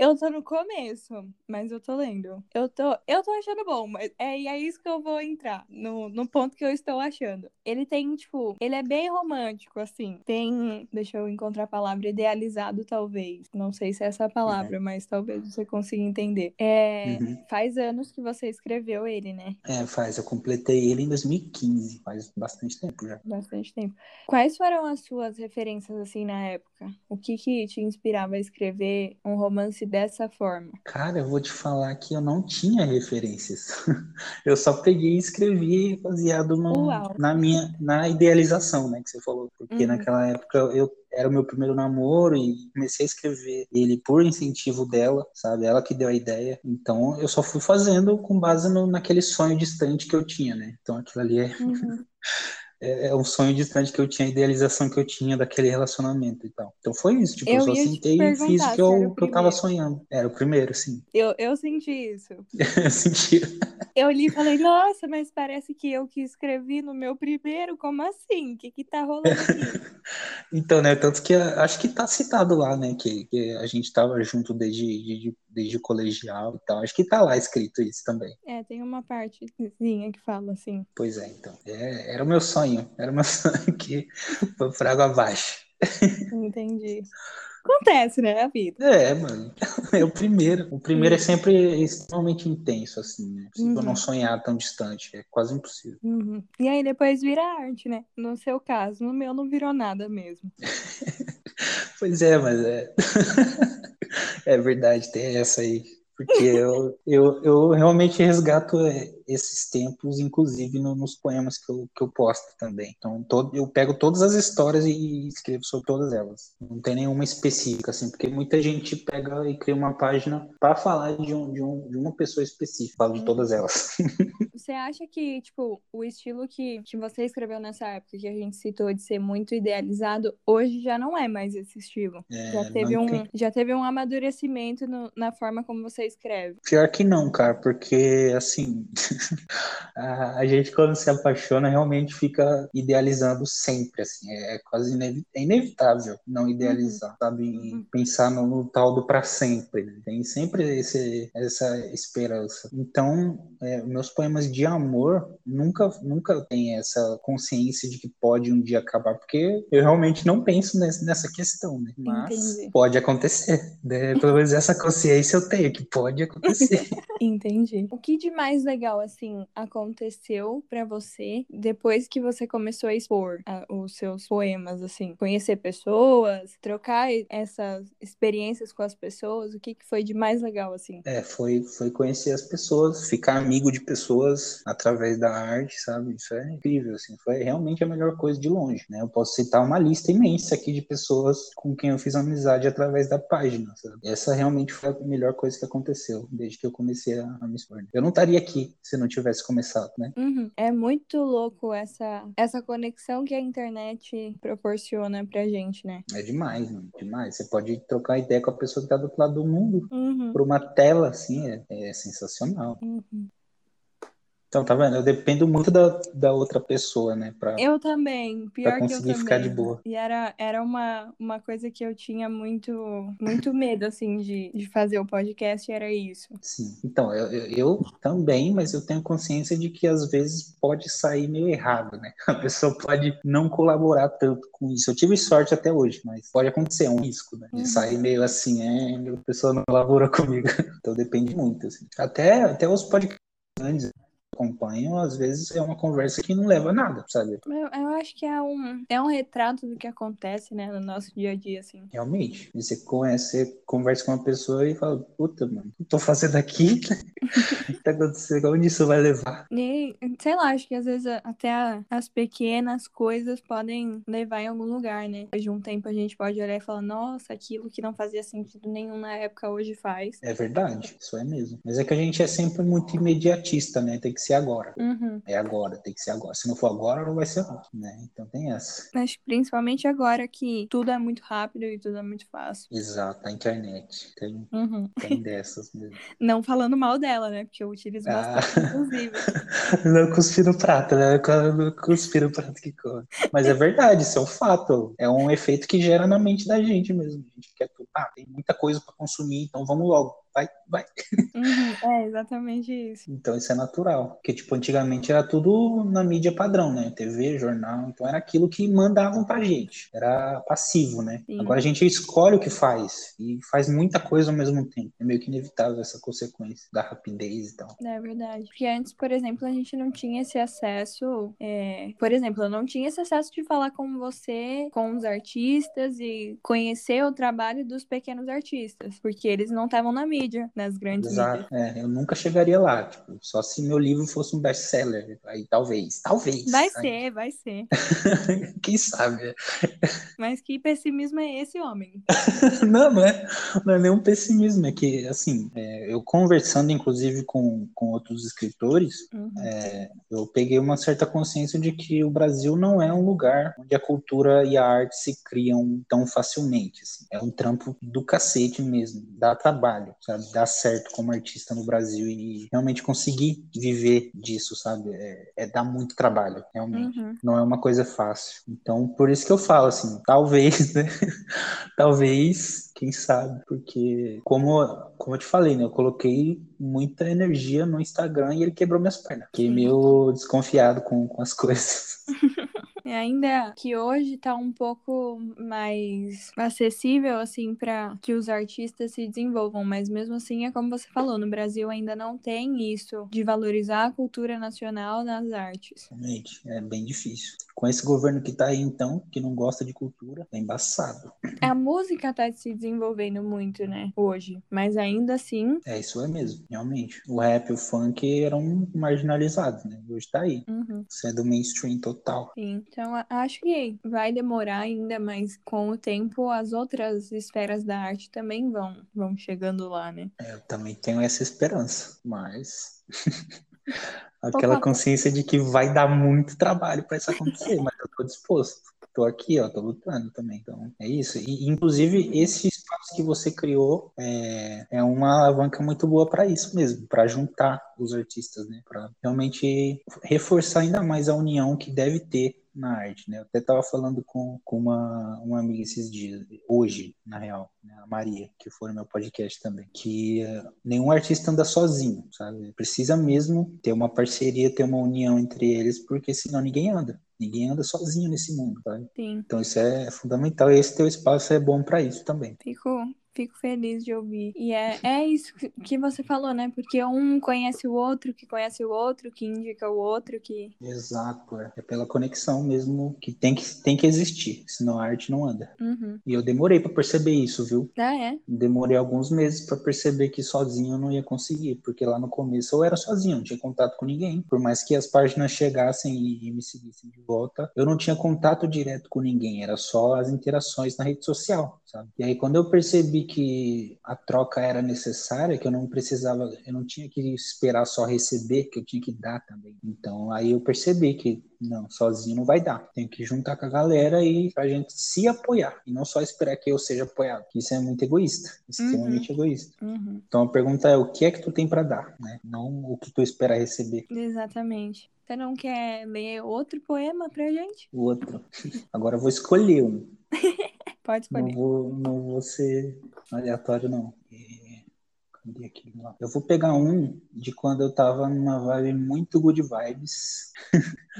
Eu tô no começo, mas eu tô lendo. Eu tô, eu tô achando bom, mas é, é isso que eu vou entrar, no, no ponto que eu estou achando. Ele tem, tipo, ele é bem romântico, assim. Tem, deixa eu encontrar a palavra, idealizado, talvez. Não sei se é essa palavra, uhum. mas talvez você consiga entender. É, uhum. Faz anos que você escreveu ele, né? É, faz. Eu completei ele em 2015. Faz bastante tempo já. Bastante tempo. Quais foram as suas referências, assim, na época? O que que te inspirava a escrever um romance dessa forma? Cara, eu vou te falar que eu não tinha referências. eu só peguei e escrevi baseado no, na minha na idealização, né, que você falou. Porque uhum. naquela época eu era o meu primeiro namoro e comecei a escrever ele por incentivo dela, sabe? Ela que deu a ideia. Então eu só fui fazendo com base no, naquele sonho distante que eu tinha, né? Então aquilo ali é. Uhum. é, é um sonho distante que eu tinha, a idealização que eu tinha daquele relacionamento e tal. Então foi isso, tipo, eu, eu só sentei e fiz o que eu, que eu tava sonhando. Era o primeiro, sim. Eu, eu senti isso. eu senti. Eu li e falei, nossa, mas parece que eu que escrevi no meu primeiro, como assim? O que que tá rolando aqui? então, né, tanto que acho que tá citado lá, né, que, que a gente tava junto desde, de, desde o colegial e tal. Acho que tá lá escrito isso também. É, tem uma partezinha que fala assim. Pois é, então. É, era o meu sonho. Era o meu sonho que foi por água abaixo. Entendi. Acontece, né? A vida. É, mano. É o primeiro. O primeiro é uhum. sempre extremamente intenso, assim. Né? Se uhum. não sonhar tão distante. É quase impossível. Uhum. E aí depois vira arte, né? No seu caso. No meu não virou nada mesmo. pois é, mas é. é verdade, tem essa aí. Porque eu, eu, eu realmente resgato é, esses tempos, inclusive no, nos poemas que eu, que eu posto também. Então, todo, eu pego todas as histórias e escrevo sobre todas elas. Não tem nenhuma específica, assim, porque muita gente pega e cria uma página para falar de, um, de, um, de uma pessoa específica, falo de todas elas. Você acha que, tipo, o estilo que, que você escreveu nessa época, que a gente citou de ser muito idealizado, hoje já não é mais esse estilo? É, já, teve um, tem... já teve um amadurecimento no, na forma como você escreve? Pior que não, cara, porque, assim, a, gente quando se apaixona realmente fica idealizando sempre, assim, é, é quase inevi é inevitável não idealizar, sabe? E uhum. pensar no, no, tal do para sempre. Né? Tem sempre esse, essa esperança. Então, é, meus poemas de amor nunca, nunca tem essa consciência de que pode um dia acabar, porque eu realmente não penso nessa, nessa questão, né? Mas Entendi. pode acontecer. Né? Pelo menos essa consciência eu tenho, que pode acontecer. Entendi. O que de mais legal, assim, aconteceu para você depois que você começou a expor a, os seus poemas, assim? Conhecer pessoas, trocar essas experiências com as pessoas, o que, que foi de mais legal, assim? É, foi, foi conhecer as pessoas, ficar amigo de pessoas através da arte, sabe? Isso é incrível, assim, foi realmente a melhor coisa de longe, né? Eu posso citar uma lista imensa aqui de pessoas com quem eu fiz amizade através da página, sabe? Essa realmente foi a melhor coisa que aconteceu desde que eu comecei a, a me expor. Eu não estaria aqui se não tivesse começado, né? Uhum. É muito louco essa, essa conexão que a internet proporciona pra gente, né? É demais, mano, demais. Você pode trocar ideia com a pessoa que tá do outro lado do mundo Uhum. por uma tela, assim, é, é sensacional. Uhum. Então, tá vendo? Eu dependo muito da, da outra pessoa, né? Pra, Eu também, pior que eu conseguir também. ficar de boa. E era, era uma, uma coisa que eu tinha muito, muito medo, assim, de, de fazer o podcast, era isso. Sim. Então, eu, eu, eu também, mas eu tenho consciência de que às vezes pode sair meio errado, né? A pessoa pode não colaborar tanto com isso. Eu tive sorte até hoje, mas pode acontecer, é um risco, né? De Uhum. sair meio assim, é, a pessoa não colabora comigo. Então depende muito, assim. Até, até os podcasts grandes acompanho, às vezes é uma conversa que não leva a nada, sabe? Eu, eu acho que é um, é um retrato do que acontece, né, no nosso dia a dia, assim. Realmente. Você conhece, você conversa com uma pessoa e fala, puta, mano, o que eu tô fazendo aqui? O que tá acontecendo? Onde isso vai levar? E, sei lá, acho que às vezes até as pequenas coisas podem levar em algum lugar, né? Depois de um tempo a gente pode olhar e falar, nossa, aquilo que não fazia sentido nenhum na época hoje faz. É verdade, isso é mesmo. Mas é que a gente é sempre muito imediatista, né? Tem que ser agora. Uhum. É agora, tem que ser agora. Se não for agora, não vai ser nunca, né? Então tem essa. Acho que principalmente agora que tudo é muito rápido e tudo é muito fácil. Exato, a internet. Tem, Uhum. tem dessas mesmo. Não falando mal dela, né? Porque eu utilizo Ah. bastante, inclusive. Não cuspir no prato, né? Não cuspir no prato que come. Mas é verdade, isso é um fato. É um efeito que gera na mente da gente mesmo. A gente quer tudo. Ah, tem muita coisa para consumir, então vamos logo. Vai, vai. Uhum. É exatamente isso. Então isso é natural. Porque, tipo, antigamente era tudo na mídia padrão, né? TV, jornal. Então era aquilo que mandavam pra gente. Era passivo, né? Sim. Agora a gente escolhe o que faz. E faz muita coisa ao mesmo tempo. É meio que inevitável essa consequência da rapidez e tal. É verdade. Porque antes, por exemplo, a gente não tinha esse acesso. é, Por exemplo, eu não tinha esse acesso de falar com você, com os artistas e conhecer o trabalho dos pequenos artistas. Porque eles não estavam na mídia, nas grandes mídias. Exato. É, eu nunca chegaria lá. Tipo, só se meu livro fosse um best-seller. Aí talvez. Talvez. Vai ser, vai ser. Quem sabe? Mas que pessimismo é esse, homem? Não, não é, não é nenhum pessimismo. É que, assim, é, eu conversando, inclusive, com, com outros escritores, Uhum. é, eu peguei uma certa consciência de que o Brasil não é um lugar onde a cultura e a arte se criam tão facilmente. assim. É um trampo do cacete mesmo. Dá trabalho, sabe? Dá certo como artista no Brasil e realmente conseguir viver disso, sabe? É, é dar muito trabalho, realmente. Uhum. Não é uma coisa fácil. Então, por isso que eu falo assim, talvez, né? talvez, quem sabe, porque como, como eu te falei, né? Eu coloquei muita energia no Instagram e ele quebrou minhas pernas. Fiquei meio desconfiado com, com as coisas. E ainda que hoje tá um pouco mais acessível, assim, para que os artistas se desenvolvam, mas mesmo assim é como você falou, no Brasil ainda não tem isso de valorizar a cultura nacional nas artes. Realmente, é bem difícil. Com esse governo que tá aí, então, que não gosta de cultura, é embaçado. A música tá se desenvolvendo muito, né, hoje, mas ainda assim, É, isso é mesmo, realmente. O rap e o funk eram marginalizados, né? Hoje tá aí. uhum, Isso é mainstream total. sim. Então acho que vai demorar ainda, mas com o tempo as outras esferas da arte também vão, vão chegando lá, né? É, Eu também tenho essa esperança, mas aquela consciência de que vai dar muito trabalho para isso acontecer, mas eu tô disposto. Tô aqui, ó, tô lutando também. Então, é isso. E, inclusive, esse espaço que você criou é, é uma alavanca muito boa para isso mesmo, para juntar os artistas, né? Para realmente reforçar ainda mais a união que deve ter na arte, né? Eu até tava falando com, com uma, uma amiga esses dias, hoje, na real, né? a Maria, que foi no meu podcast também, que eh, nenhum artista anda sozinho, sabe? Precisa mesmo ter uma parceria, ter uma união entre eles, porque senão ninguém anda. Ninguém anda sozinho nesse mundo, sabe? Sim. Então isso é fundamental e esse teu espaço é bom para isso também. Fico, Fico feliz de ouvir. E é, é isso que você falou, né? Porque um conhece o outro, que conhece o outro, que indica o outro, que. Exato, é. é pela conexão mesmo que tem que, tem que existir, senão a arte não anda. Uhum. E eu demorei para perceber isso, viu? Ah, é? Demorei alguns meses para perceber que sozinho eu não ia conseguir, porque lá no começo eu era sozinho, não tinha contato com ninguém. Por mais que as páginas chegassem e, e me seguissem de volta, eu não tinha contato direto com ninguém, era só as interações na rede social, sabe? E aí quando eu percebi que a troca era necessária, que eu não precisava, eu não tinha que esperar só receber, que eu tinha que dar também. Então aí eu percebi que não, sozinho não vai dar. Tem que juntar com a galera e a gente se apoiar e não só esperar que eu seja apoiado. Isso é muito egoísta, extremamente uhum. egoísta. Uhum. Então a pergunta é o que é que tu tem para dar, né? Não o que tu espera receber. Exatamente. Você não quer ler outro poema pra gente? O outro. Agora eu vou escolher um. Pode escolher. Não vou, não vou ser aleatório, não. É, cadê aquele lá? Eu vou pegar um de quando eu tava numa vibe muito good vibes.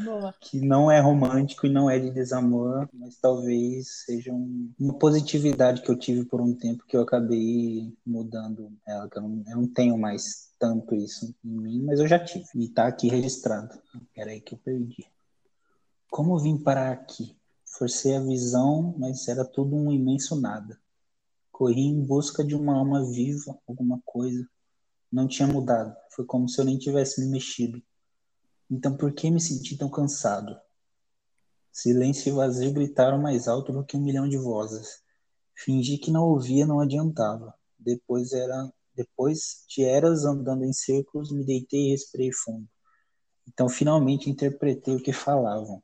Boa. que não é romântico e não é de desamor, mas talvez seja um, uma positividade que eu tive por um tempo que eu acabei mudando ela, que eu não, eu não tenho mais tanto isso em mim, mas eu já tive. E tá aqui registrado. Peraí que eu perdi. Como vim parar aqui? Forcei a visão, mas era tudo um imenso nada. Corri em busca de uma alma viva, alguma coisa. Não tinha mudado. Foi como se eu nem tivesse me mexido. Então por que me senti tão cansado? Silêncio e vazio gritaram mais alto do que um milhão de vozes. Fingi que não ouvia, não adiantava. Depois era, depois de eras andando em círculos, me deitei e respirei fundo. Então finalmente interpretei o que falavam.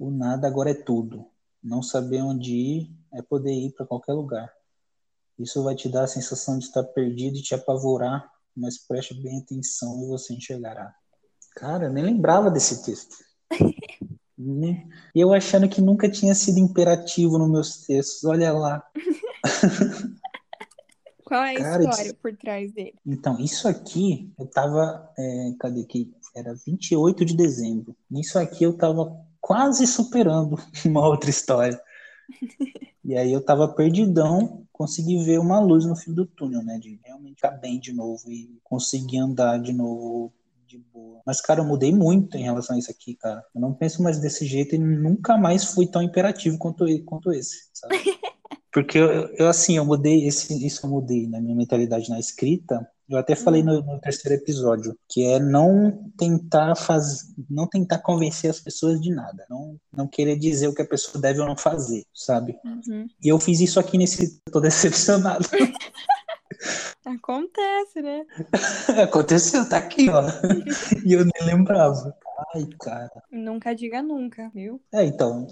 O nada agora é tudo. Não saber onde ir é poder ir para qualquer lugar. Isso vai te dar a sensação de estar perdido e te apavorar, mas preste bem atenção e você enxergará. Cara, eu nem lembrava desse texto. E eu achando que nunca tinha sido imperativo nos meus textos. Olha lá. Qual é a Cara, história isso... por trás dele? Então, isso aqui, eu tava. É, cadê que? Era 28 de dezembro. Isso aqui eu tava quase superando uma outra história. E aí eu tava perdidão, consegui ver uma luz no fim do túnel, né? De realmente ficar bem de novo e conseguir andar de novo de boa. Mas, cara, eu mudei muito em relação a isso aqui, cara. Eu não penso mais desse jeito e nunca mais fui tão imperativo quanto, quanto esse, sabe? Porque eu, eu, assim, eu mudei, esse, isso eu mudei na minha mentalidade na escrita, eu até falei no, no, terceiro episódio, que é não tentar fazer, não tentar convencer as pessoas de nada, não, não querer dizer o que a pessoa deve ou não fazer, sabe? Uhum. E eu fiz isso aqui nesse, tô decepcionado. Acontece, né? Aconteceu, tá aqui, ó. e eu nem lembrava. Ai, cara. Nunca diga nunca, viu? É, então.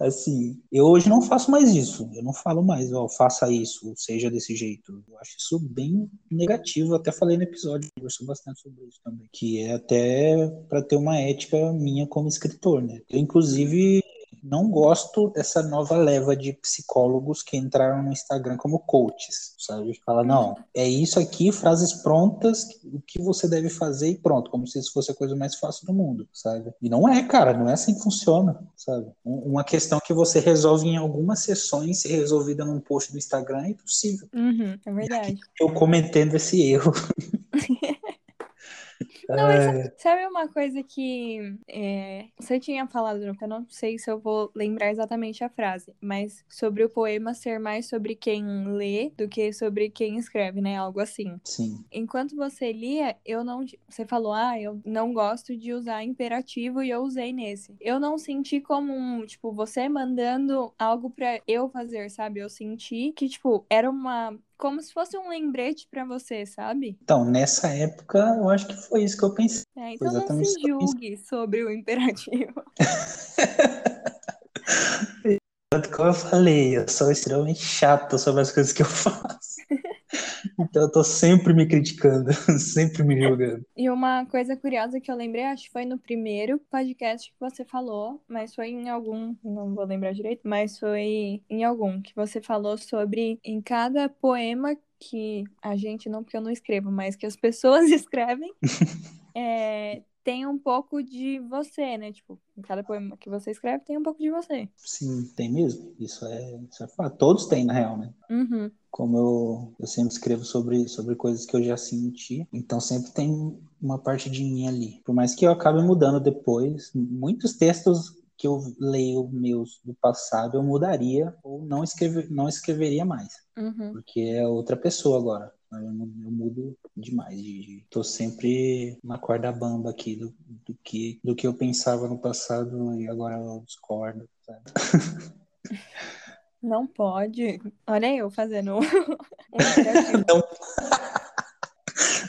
Assim, eu hoje não faço mais isso. Eu não falo mais, ó, faça isso, seja desse jeito. Eu acho isso bem negativo. Eu até falei no episódio, conversou bastante sobre isso também. Que é até para ter uma ética minha como escritor, né? Eu, inclusive, não gosto dessa nova leva de psicólogos que entraram no Instagram como coaches, sabe? Fala, não, é isso aqui, frases prontas, o que você deve fazer e pronto, como se isso fosse a coisa mais fácil do mundo, sabe? E não é, cara, não é assim que funciona, sabe? Uma questão que você resolve em algumas sessões, ser resolvida num post do Instagram é impossível. Uhum, é verdade. Eu cometendo esse erro. Não, mas é. sabe uma coisa que é, você tinha falado, eu não sei se eu vou lembrar exatamente a frase, mas sobre o poema ser mais sobre quem lê do que sobre quem escreve, né? Algo assim. Sim. Enquanto você lia, eu não. Você falou, ah, eu não gosto de usar imperativo e eu usei nesse. Eu não senti como um, tipo, você mandando algo para eu fazer, sabe? Eu senti que, tipo, era uma como se fosse um lembrete para você, sabe? Então, nessa época, eu acho que foi isso que eu pensei. É, então não se julgue sobre o imperativo. Como eu falei, eu sou extremamente chato sobre as coisas que eu faço. Então eu tô sempre me criticando, sempre me julgando. E uma coisa curiosa que eu lembrei, acho que foi no primeiro podcast que você falou, mas foi em algum, não vou lembrar direito, mas foi em algum que você falou sobre em cada poema que a gente não, porque eu não escrevo, mas que as pessoas escrevem, é, tem um pouco de você, né? Tipo, em cada poema que você escreve tem um pouco de você. Sim, tem mesmo. Isso é, isso é fato. Todos têm, na real, né? Uhum. Como eu, eu sempre escrevo sobre, sobre coisas que eu já senti, então sempre tem uma parte de mim ali. Por mais que eu acabe mudando depois, muitos textos que eu leio meus do passado eu mudaria ou não, escrever, não escreveria mais. Uhum. Porque é outra pessoa agora. Eu, eu mudo demais. De, de, tô sempre na corda bamba aqui do, do, que, do que eu pensava no passado e agora eu discordo. Sabe? Não pode. Olha eu fazendo um Não.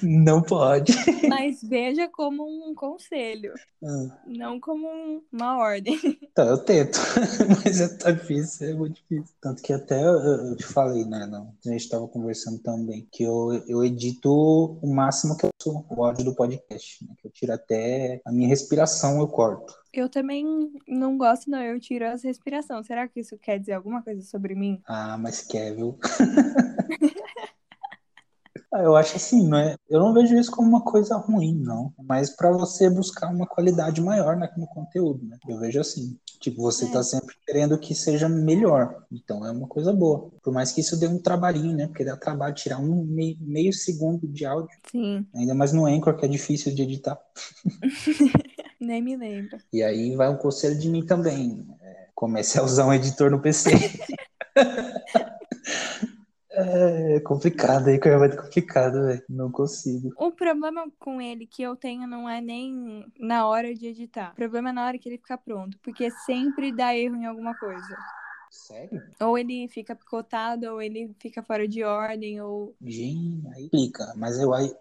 Não pode. Mas veja como um conselho, Ah, não como um- uma ordem. Tá, eu tento, mas é tá difícil, é muito difícil. Tanto que até eu, te falei, né? Não, a gente tava conversando também, que eu, eu edito o máximo que eu sou, o áudio do podcast, né? Que eu tiro até a minha respiração, eu corto. Eu também não gosto, não. Eu tiro as respirações. Será que isso quer dizer alguma coisa sobre mim? Ah, mas quer, viu? Ah, Eu acho assim, não é? Eu não vejo isso como uma coisa ruim, não. Mas para você buscar uma qualidade maior né, no conteúdo, né? Eu vejo assim. Tipo, você É. tá sempre querendo que seja melhor. Então é uma coisa boa. Por mais que isso dê um trabalhinho, né? Porque dá trabalho tirar um meio, meio segundo de áudio. Sim, Ainda mais no Anchor, que é difícil de editar. nem me lembro. E aí vai um conselho de mim também. É, comece a usar um editor no PC. É complicado aí, que é muito complicado, velho. Não consigo. O problema com ele que eu tenho não é nem na hora de editar. O problema é na hora que ele fica pronto. Porque sempre dá erro em alguma coisa. Sério? Ou ele fica picotado, ou ele fica fora de ordem, ou. Gente, aí clica. Mas eu aí-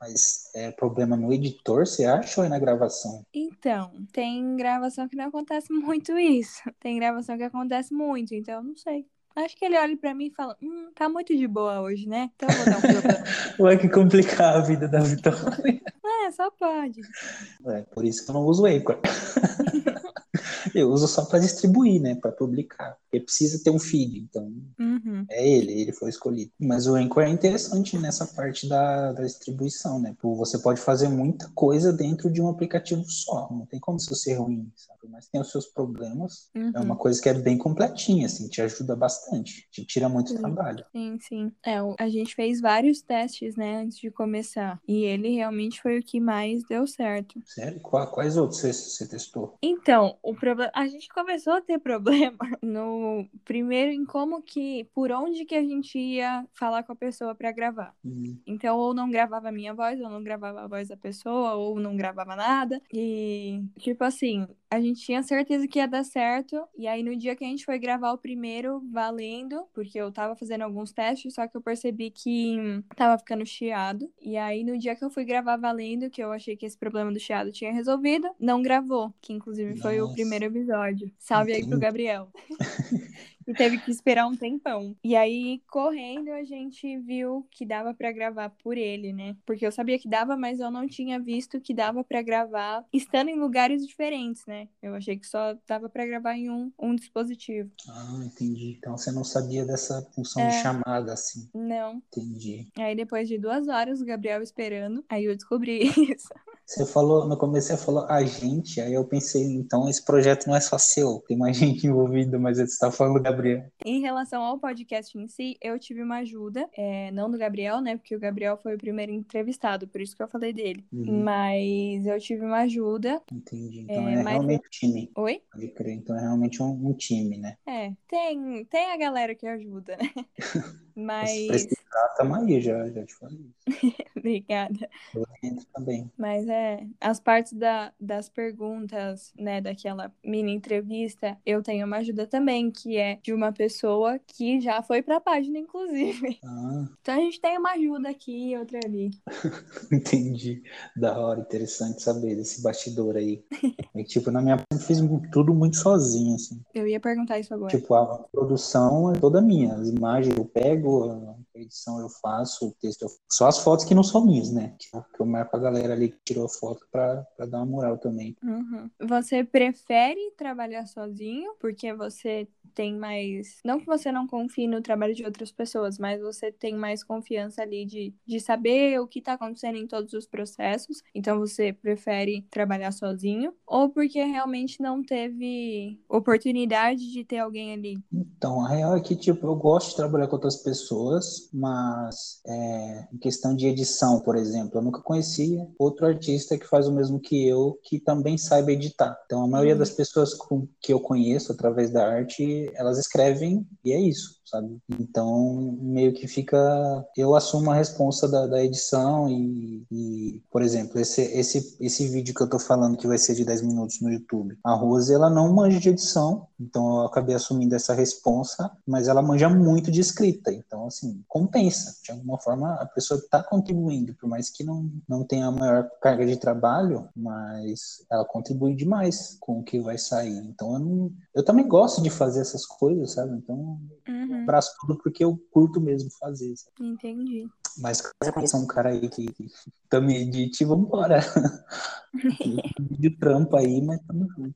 mas é problema no editor, você acha, ou é na gravação? Então, tem gravação que não acontece muito isso. Tem gravação que acontece muito, então eu não sei. Acho que ele olha pra mim e fala: Hum, tá muito de boa hoje, né? Então eu vou dar um problema. Ué, que complicar a vida da Vitória. é, só pode. É, por isso que eu não uso o Anchor. Eu uso só para distribuir, né? Para publicar. Porque precisa ter um feed, então Uhum. é ele, ele foi escolhido. Mas o Anchor é interessante nessa parte da, da distribuição, né? Pô, Você pode fazer muita coisa dentro de um aplicativo só. Não tem como isso ser ruim, sabe? Mas tem os seus problemas. É Uhum. uma coisa que é bem completinha, assim, te ajuda bastante. Te tira muito Sim. trabalho. Sim, sim. É, o- a gente fez vários testes, né, antes de começar. E ele realmente foi o que mais deu certo. Sério? Qua- Quais outros você, você testou? Então, o problema. A gente começou a ter problema no primeiro em como que. Por onde que a gente ia falar com a pessoa pra gravar. Hum, Então, ou não gravava a minha voz, ou não gravava a voz da pessoa, ou não gravava nada. E, tipo assim, a gente tinha certeza que ia dar certo. E aí, no dia que a gente foi gravar o primeiro, valendo, porque eu tava fazendo alguns testes, só que eu percebi que tava ficando chiado. E aí, no dia que eu fui gravar valendo, que eu achei que esse problema do chiado tinha resolvido, não gravou, que inclusive foi o primeiro episódio. Salve aí pro. Gabriel. E teve que esperar um tempão. E aí, correndo, a gente viu que dava pra gravar por ele, né? Porque eu sabia que dava, mas eu não tinha visto que dava pra gravar estando em lugares diferentes, né? Eu achei que só dava pra gravar em um, um dispositivo. Ah, entendi. Então você não sabia dessa função É. de chamada, assim. Não. Entendi. Aí, depois de duas horas, o Gabriel esperando, aí eu descobri isso. Você falou, no começo você falou a gente, aí eu pensei, então esse projeto não é só seu, tem mais gente envolvida, mas você está falando Gabriel. Em relação ao podcast em si, eu tive uma ajuda, é, não do Gabriel, né? Porque o Gabriel foi o primeiro entrevistado, por isso que eu falei dele. Uhum. Mas eu tive uma ajuda. Entendi. Então É, é, mas- realmente time. Oi? Pode crer. Então é realmente um, um time, né? É, tem, tem a galera que ajuda, né? Se Mas. precisar, tamo aí, já, já te falei isso. Obrigada. Eu entro também. Mas é, as partes da, das perguntas, né, daquela mini entrevista, eu tenho uma ajuda também, que é de uma pessoa que já foi pra página, inclusive. Ah, Então a gente tem uma ajuda aqui e outra ali. entendi. Da hora, interessante saber desse bastidor aí. E, tipo, na minha eu fiz tudo muito sozinho, assim. Eu ia perguntar isso agora. Tipo, a produção é toda minha. As imagens eu pego, edição eu faço, o texto eu faço. Só as fotos que não são minhas, né? Que eu marco a galera ali que tirou a foto pra, pra dar uma moral também. Uhum. Você prefere trabalhar sozinho porque você tem mais. Não que você não confie no trabalho de outras pessoas, mas você tem mais confiança ali de, de saber o que tá acontecendo em todos os processos. Então você prefere trabalhar sozinho? Ou porque realmente não teve oportunidade de ter alguém ali? Então, a real é que, tipo, eu gosto de trabalhar com outras pessoas, mas é, em questão de edição, por exemplo, eu nunca conheci outro artista que faz o mesmo que eu, que também saiba editar. Então, a maioria uhum. das pessoas com, que eu conheço através da arte, elas escrevem e é isso sabe? Então, meio que fica. Eu assumo a responsa da, da edição e, e, por exemplo, esse, esse, esse vídeo que eu tô falando que vai ser de 10 minutos no YouTube, a Rose, ela não manja de edição, então eu acabei assumindo essa responsa, mas ela manja muito de escrita, então, assim, compensa. De alguma forma, a pessoa tá contribuindo, por mais que não, não tenha a maior carga de trabalho, mas ela contribui demais com o que vai sair. Então, eu, não, eu também gosto de fazer essas coisas, sabe? Então, uhum abraço tudo porque eu curto mesmo fazer. Sabe? Entendi. Mas você conhecer um cara aí que, que também edite, vambora. de trampo aí, mas tamo junto.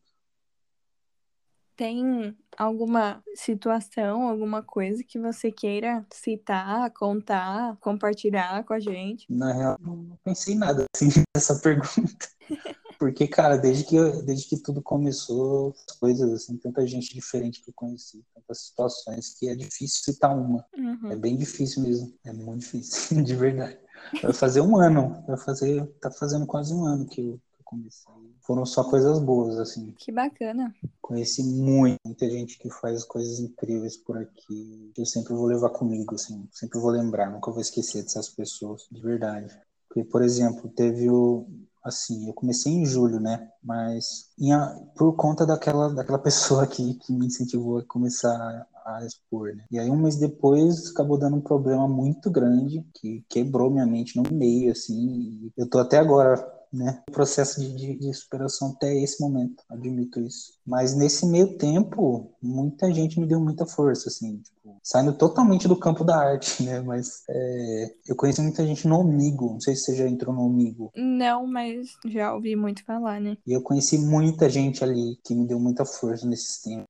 Tem alguma situação, alguma coisa que você queira citar, contar, compartilhar com a gente? Na real, não pensei nada assim nessa pergunta. Porque, cara, desde que, desde que tudo começou, as coisas, assim, tanta gente diferente que eu conheci, tantas situações, que é difícil citar uma. Uhum. É bem difícil mesmo. É muito difícil, de verdade. Vai fazer um ano, vai fazer, tá fazendo quase um ano que eu, que eu comecei. Foram só coisas boas, assim. Que bacana. Conheci muito, muita gente que faz coisas incríveis por aqui. Eu sempre vou levar comigo, assim. Sempre vou lembrar, nunca vou esquecer dessas pessoas, de verdade. Porque, por exemplo, teve o, assim, eu comecei em julho, né? Mas por conta daquela, daquela pessoa que, que me incentivou a começar a expor, né? E aí um mês depois acabou dando um problema muito grande que quebrou minha mente no meio, assim. eu tô até agora né? O processo de, de, de, superação até esse momento, admito isso. Mas nesse meio tempo, muita gente me deu muita força, assim, tipo, saindo totalmente do campo da arte, né? Mas é, eu conheci muita gente no Omigo, não sei se você já entrou no Omigo. Não, mas já ouvi muito falar, né? E eu conheci muita gente ali que me deu muita força nesses tempos.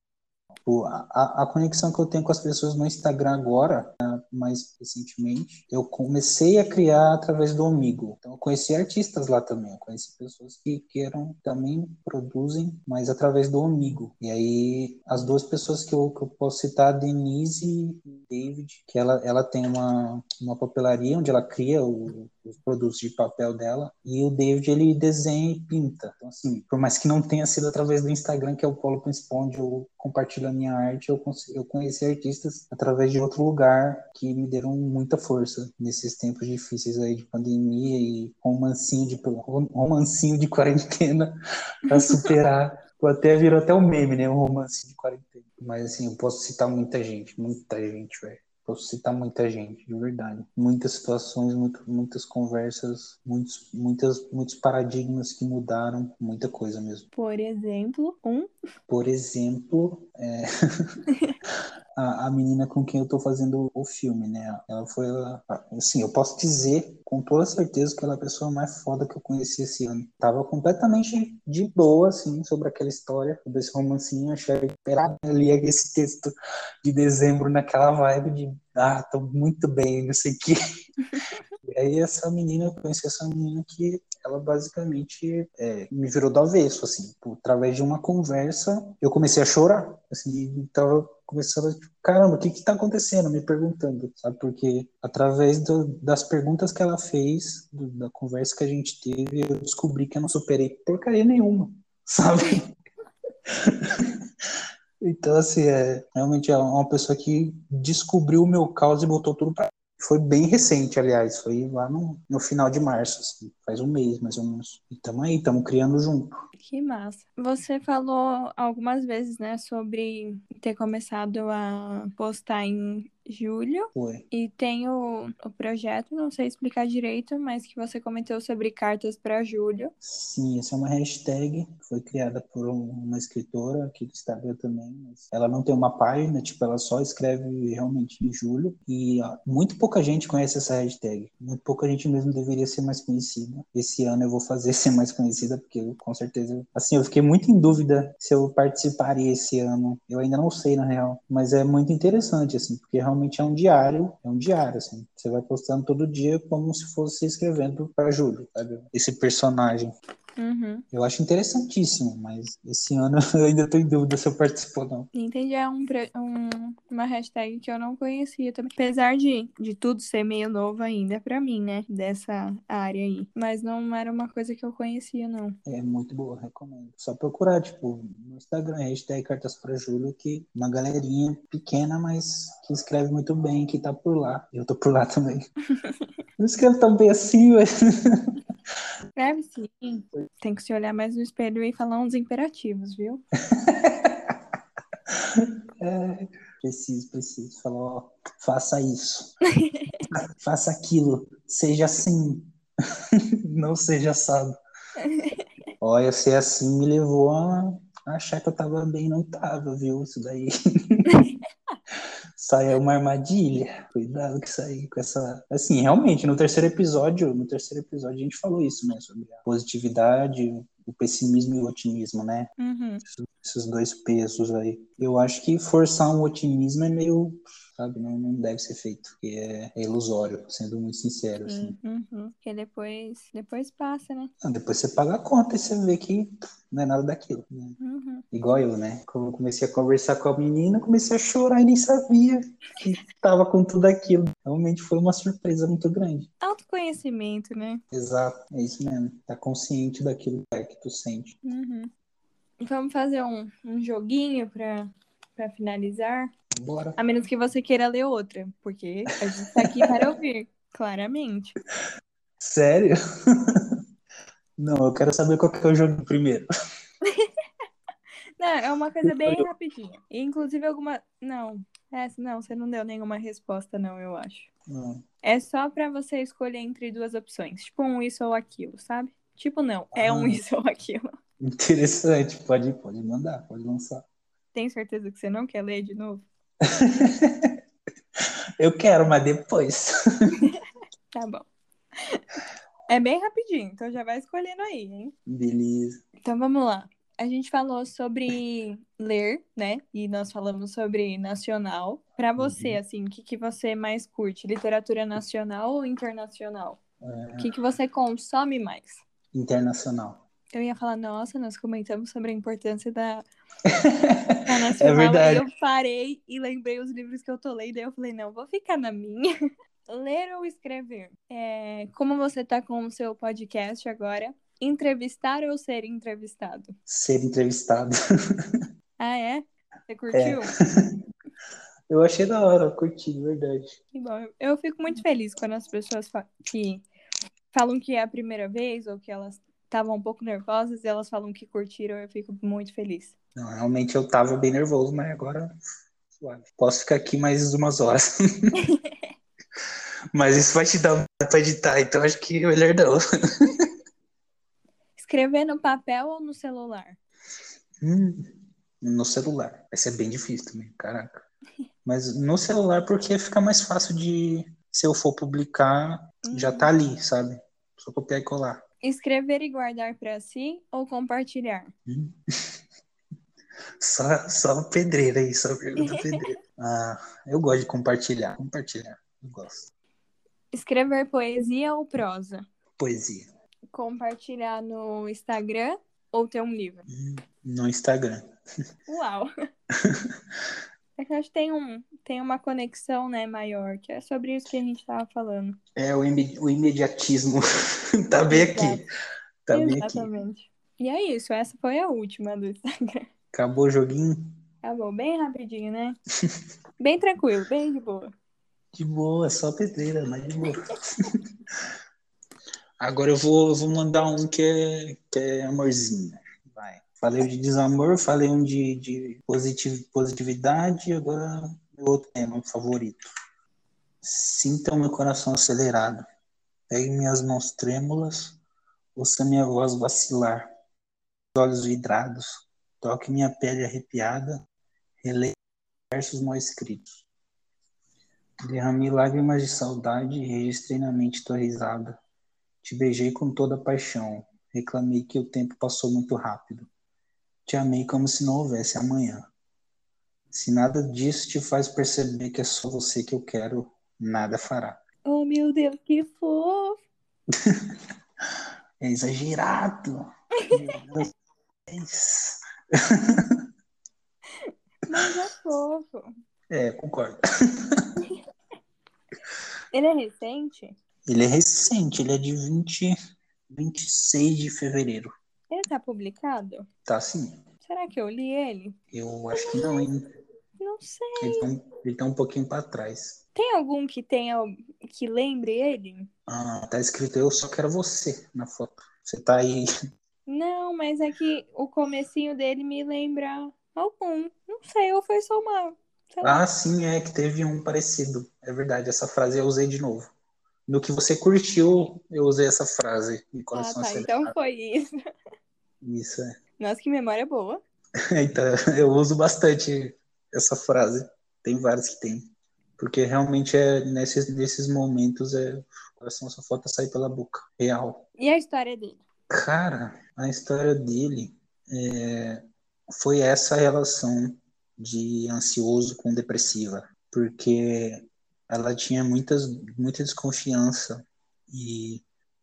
Tipo, a, a conexão que eu tenho com as pessoas no Instagram agora, né, mais recentemente, eu comecei a criar através do Amigo. Então, eu conheci artistas lá também, eu conheci pessoas que, que eram, também produzem, mas através do Amigo. E aí, as duas pessoas que eu, que eu posso citar, a Denise e David, que ela, ela tem uma, uma papelaria onde ela cria o, os produtos de papel dela, e o David, ele desenha e pinta. Então, assim, por mais que não tenha sido através do Instagram, que é o polo principal onde eu compartilho a minha arte, eu, eu conheci artistas através de outro lugar que me deram muita força nesses tempos difíceis aí de pandemia e romancinho de, romancinho de quarentena para superar. até virou até um meme, né? Um romancinho de quarentena. Mas assim, eu posso citar muita gente, muita gente, velho. Posso citar muita gente, de verdade. Muitas situações, muito, muitas conversas, muitos, muitas, muitos paradigmas que mudaram, muita coisa mesmo. Por exemplo, um? Por exemplo, é... a, a, menina com quem eu tô fazendo o filme, né? Ela foi, assim, eu posso dizer com toda certeza que ela é a pessoa mais foda que eu conheci esse ano. Tava completamente de boa, assim, sobre aquela história, sobre esse romancinho, achei esperado ali esse texto de dezembro naquela vibe de, ah, tô muito bem, não sei o que. E aí essa menina, eu conheci essa menina que ela basicamente é, me virou do avesso, assim, através de uma conversa, eu comecei a chorar, assim, tava começando, tipo, caramba, o que que tá acontecendo? Me perguntando, sabe? Porque através do, das perguntas que ela fez, do, da conversa que a gente teve, eu descobri que eu não superei porcaria nenhuma, sabe? então, assim, é, realmente é uma pessoa que descobriu o meu caos e botou tudo pra foi bem recente, aliás, foi lá no, no final de março, assim, faz um mês mais ou menos. E estamos aí, estamos criando junto. Que massa. Você falou algumas vezes, né, sobre ter começado a postar em julho. Foi. E tem o, o projeto, não sei explicar direito, mas que você comentou sobre cartas para julho. Sim, essa é uma hashtag que foi criada por um- uma escritora aqui do Instagram também. Mas ela não tem uma página, tipo, ela só escreve realmente em julho. E ó, muito pouca gente conhece essa hashtag. Muito pouca gente mesmo deveria ser mais conhecida. Esse ano eu vou fazer ser mais conhecida, porque eu, com certeza. Assim, eu fiquei muito em dúvida se eu participaria esse ano. Eu ainda não sei, na real. Mas é muito interessante, assim, porque realmente é um diário. É um diário, assim. Você vai postando todo dia como se fosse escrevendo para julho, sabe? Esse personagem. Uhum. Eu acho interessantíssimo, mas esse ano eu ainda tô em dúvida se eu participo ou não. Entendi, é um, um- uma hashtag que eu não conhecia também. Apesar de, de tudo ser meio novo ainda pra mim, né? Dessa área aí. Mas não era uma coisa que eu conhecia, não. É muito boa, recomendo. Só procurar, tipo, no Instagram, hashtag Cartas para Júlio, que uma galerinha pequena, mas que escreve muito bem, que tá por lá. Eu tô por lá também. Não escrevo tão bem assim, mas... Escreve sim. Tem que se olhar mais no espelho e falar uns imperativos, viu? É, preciso, preciso. Falar, ó, faça isso. faça aquilo. Seja assim. não seja assado. Olha, ser assim me levou a achar que eu tava bem na oitava, viu? Isso daí. É uma armadilha. Cuidado isso aí, com essa. Assim, realmente, no terceiro episódio, no terceiro episódio a gente falou isso, né? Sobre a positividade, o pessimismo e o otimismo, né? Uhum. Esses dois pesos aí. Eu acho que forçar um otimismo é meio, sabe, não, não deve ser feito, porque é, é ilusório, sendo muito sincero, assim. Sim. Uhum. Porque depois, depois passa, né? Ah, depois você paga a conta e você vê que não é nada daquilo, né? Uhum. Igual eu, né? Quando eu comecei a conversar com a menina, eu comecei a chorar e nem sabia que tava com tudo aquilo. Realmente foi uma surpresa muito grande. Autoconhecimento, né? Exato, é isso mesmo. Tá consciente daquilo que tu sente. Uhum. Vamos fazer um, um joguinho pra, pra finalizar. Bora. A menos que você queira ler outra, porque a gente tá aqui para ouvir, claramente. Sério? Não, eu quero saber qual que é o jogo primeiro. Não, é uma coisa bem rapidinha. E, Inclusive alguma. Não, essa não, você não deu nenhuma resposta, não, eu acho. Não. É só pra você escolher entre duas opções. Tipo um isso ou aquilo, sabe? Tipo, não, é um Ah. isso ou aquilo. Interessante, pode, pode mandar, pode lançar. Tem certeza que você não quer ler de novo? Eu quero, mas depois. Tá bom. É bem rapidinho, então já vai escolhendo aí, hein? Beleza. Então vamos lá. A gente falou sobre ler, né? E nós falamos sobre nacional. Pra você, Uhum. assim, o que, que você mais curte? Literatura nacional ou internacional? É, O que, que você consome mais? internacional. Eu ia falar, nossa, nós comentamos sobre a importância da, da nacional. É verdade. Eu parei e lembrei os livros que eu tô lendo. Aí eu falei, não, vou ficar na minha. Ler ou escrever? É, como você tá com o seu podcast agora? Entrevistar ou ser entrevistado? Ser entrevistado. Ah, é? Você curtiu? Eu achei da hora, curti, de verdade. Que bom. Eu fico muito feliz quando as pessoas fa- que falam que é a primeira vez ou que elas estavam um pouco nervosas e elas falam que curtiram. Eu fico muito feliz. Não, realmente eu tava bem nervoso, mas agora suave. Posso ficar aqui mais umas horas. mas isso vai te dar pra editar, então acho que é melhor não. Escrever no papel ou no celular? Hum, no celular. Vai ser bem difícil também, caraca. Mas no celular, porque fica mais fácil de, se eu for publicar, já tá ali, sabe? Só copiar e colar. Escrever e guardar pra si ou compartilhar? Só, só pedreira aí, só pergunta pedreira. Ah, eu gosto de compartilhar. Compartilhar, eu gosto. Escrever poesia ou prosa? Poesia. Compartilhar no Instagram ou ter um livro? Hum, No Instagram. Uau! É que acho que tem, um, tem uma conexão, né, maior, que é sobre isso que a gente tava falando. É o, o imediatismo. tá bem aqui. Tá bem aqui. Exatamente. E é isso, essa foi a última do Instagram. Acabou o joguinho? Acabou bem rapidinho, né? bem tranquilo, bem de boa. De boa, só pedreira, mas de boa. Agora eu vou, vou mandar um que é, que é amorzinho. Falei de desamor, falei um de, de positiv, positividade, agora meu outro tema favorito. Sinta o meu coração acelerado. Pegue minhas mãos trêmulas, ouça minha voz vacilar. Olhos vidrados, toque minha pele arrepiada, releia versos mal escritos. Derramei lágrimas de saudade e registrei na mente tua risada. Te beijei com toda paixão, reclamei que o tempo passou muito rápido. Te amei como se não houvesse amanhã. Se nada disso te faz perceber que é só você que eu quero, nada fará. Oh, meu Deus, que fofo! é exagerado. Mas é fofo. É, concordo. Ele é recente? Ele é recente, ele é de 20, 26 de fevereiro. Ele tá publicado? Tá sim. Será que eu li ele? Eu acho que não, hein? Não sei. Ele tá um, ele tá um pouquinho pra trás. Tem algum que tenha que lembre ele? Ah, tá escrito eu só quero você na foto. Você tá aí. Não, mas é que o comecinho dele me lembra algum. Não sei, ou foi só uma. Ah, sim, é que teve um parecido. É verdade, essa frase eu usei de novo. No que você curtiu, eu usei essa frase. Ah, tá, então foi isso. Isso, é. Nossa, que memória boa. então, eu uso bastante essa frase. Tem vários que tem. Porque realmente é nesses, nesses momentos é, o coração só falta sair pela boca. Real. E a história dele? Cara, a história dele é, foi essa relação de ansioso com depressiva. Porque ela tinha muitas, muita desconfiança e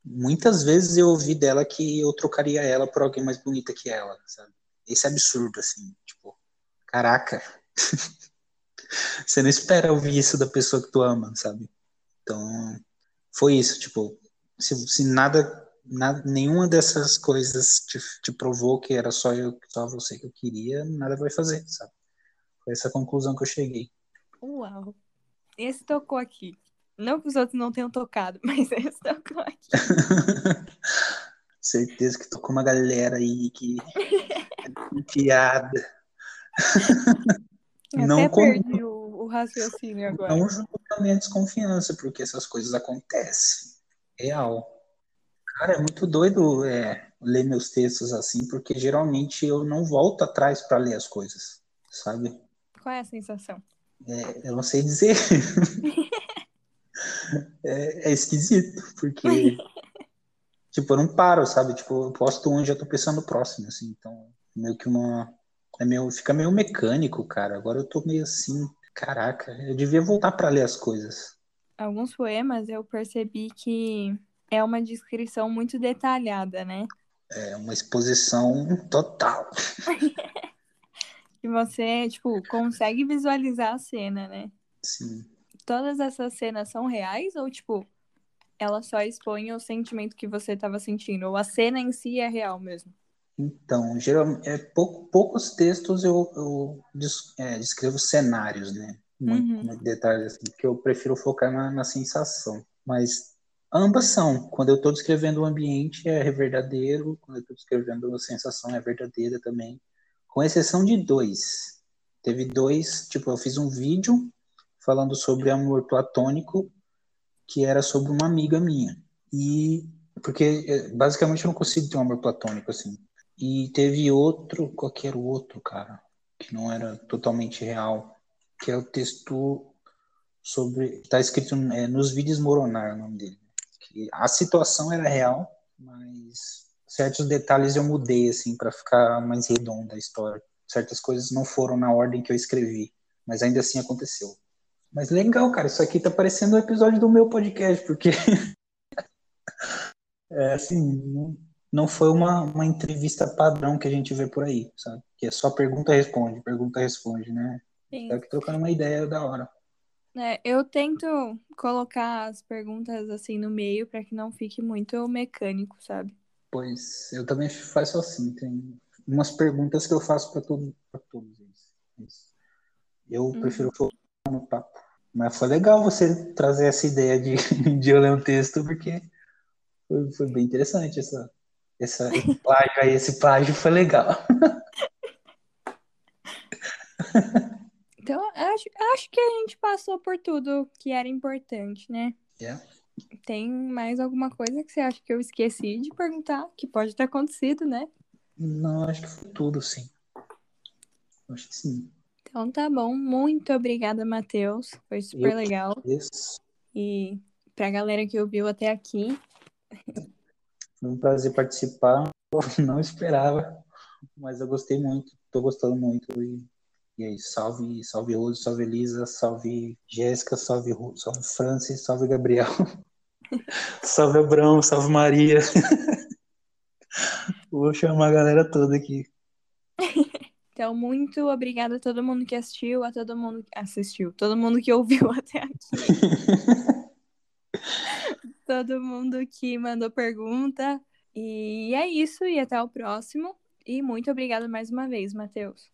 muitas vezes eu ouvi dela que eu trocaria ela por alguém mais bonita que ela, sabe? Esse absurdo, assim, tipo, caraca. Você não espera ouvir isso da pessoa que tu ama, sabe? Então, foi isso, tipo, se, se nada, nada, nenhuma dessas coisas te, te provou que era só eu, só você que eu queria, nada vai fazer, sabe? Foi essa conclusão que eu cheguei. Uau. Esse tocou aqui. Não que os outros não tenham tocado, mas esse tocou aqui. Certeza que tocou uma galera aí que é piada. não perdi o, o, raciocínio agora. Não junto a minha desconfiança, porque essas coisas acontecem. Real. Cara, é muito doido é, ler meus textos assim, porque geralmente eu não volto atrás para ler as coisas, sabe? Qual é a sensação? É, eu não sei dizer. É, é, esquisito, porque tipo, eu não paro, sabe? Tipo, eu posto um e já tô pensando no próximo, assim. Então, meio que uma. É meio, fica meio mecânico, cara. Agora eu tô meio assim. Caraca, eu devia voltar para ler as coisas. Alguns poemas eu percebi que é uma descrição muito detalhada, né? É uma exposição total. que você, tipo, consegue visualizar a cena, né? Sim. Todas essas cenas são reais ou, tipo, ela só expõe o sentimento que você estava sentindo? Ou a cena em si é real mesmo? Então, geralmente, é, pouco, poucos textos eu, eu é, descrevo cenários, né? Muito, uhum. muito detalhes, assim, porque eu prefiro focar na, na sensação. Mas ambas são. Quando eu estou descrevendo o ambiente, é verdadeiro. Quando eu estou descrevendo a sensação, é verdadeira também com exceção de dois. Teve dois, tipo, eu fiz um vídeo falando sobre amor platônico, que era sobre uma amiga minha. E porque é, basicamente eu não consigo ter um amor platônico assim. E teve outro, qualquer outro, cara, que não era totalmente real, que é o texto sobre, está escrito é, nos vídeos Moronar, o nome dele. Que a situação era real, mas certos detalhes eu mudei assim para ficar mais redonda a história. Certas coisas não foram na ordem que eu escrevi, mas ainda assim aconteceu. Mas legal, cara, isso aqui tá parecendo um episódio do meu podcast, porque é assim, não foi uma, uma entrevista padrão que a gente vê por aí, sabe? Que é só pergunta responde, pergunta responde, né? Sim. Tá aqui trocando uma ideia da hora. É, eu tento colocar as perguntas assim no meio para que não fique muito mecânico, sabe? Pois eu também faço assim. Tem umas perguntas que eu faço para todo, todos eles. Eu uhum. prefiro focar no papo. Mas foi legal você trazer essa ideia de, de eu ler um texto, porque foi, foi bem interessante essa, Essa, esse plágio aí, esse plágio foi legal. Então, acho, acho que a gente passou por tudo que era importante, né? Yeah. Tem mais alguma coisa que você acha que eu esqueci de perguntar? Que pode ter acontecido, né? Não, acho que foi tudo, sim. Acho que sim. Então tá bom. Muito obrigada, Matheus. Foi super Eu- legal. Isso. E pra galera que ouviu até aqui, Foi um prazer participar. Eu não esperava, mas eu gostei muito. Tô gostando muito. E, e aí, salve, salve Rose, salve Elisa, salve Jéssica, salve, salve Francis, salve Gabriel. salve Abrão, salve Maria. Vou chamar a galera toda aqui. Então, muito obrigada a todo mundo que assistiu, a todo mundo que assistiu, todo mundo que ouviu até aqui, todo mundo que mandou pergunta. E é isso, e até o próximo. E muito obrigada mais uma vez, Matheus.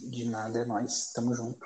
De nada, é nóis. Tamo junto.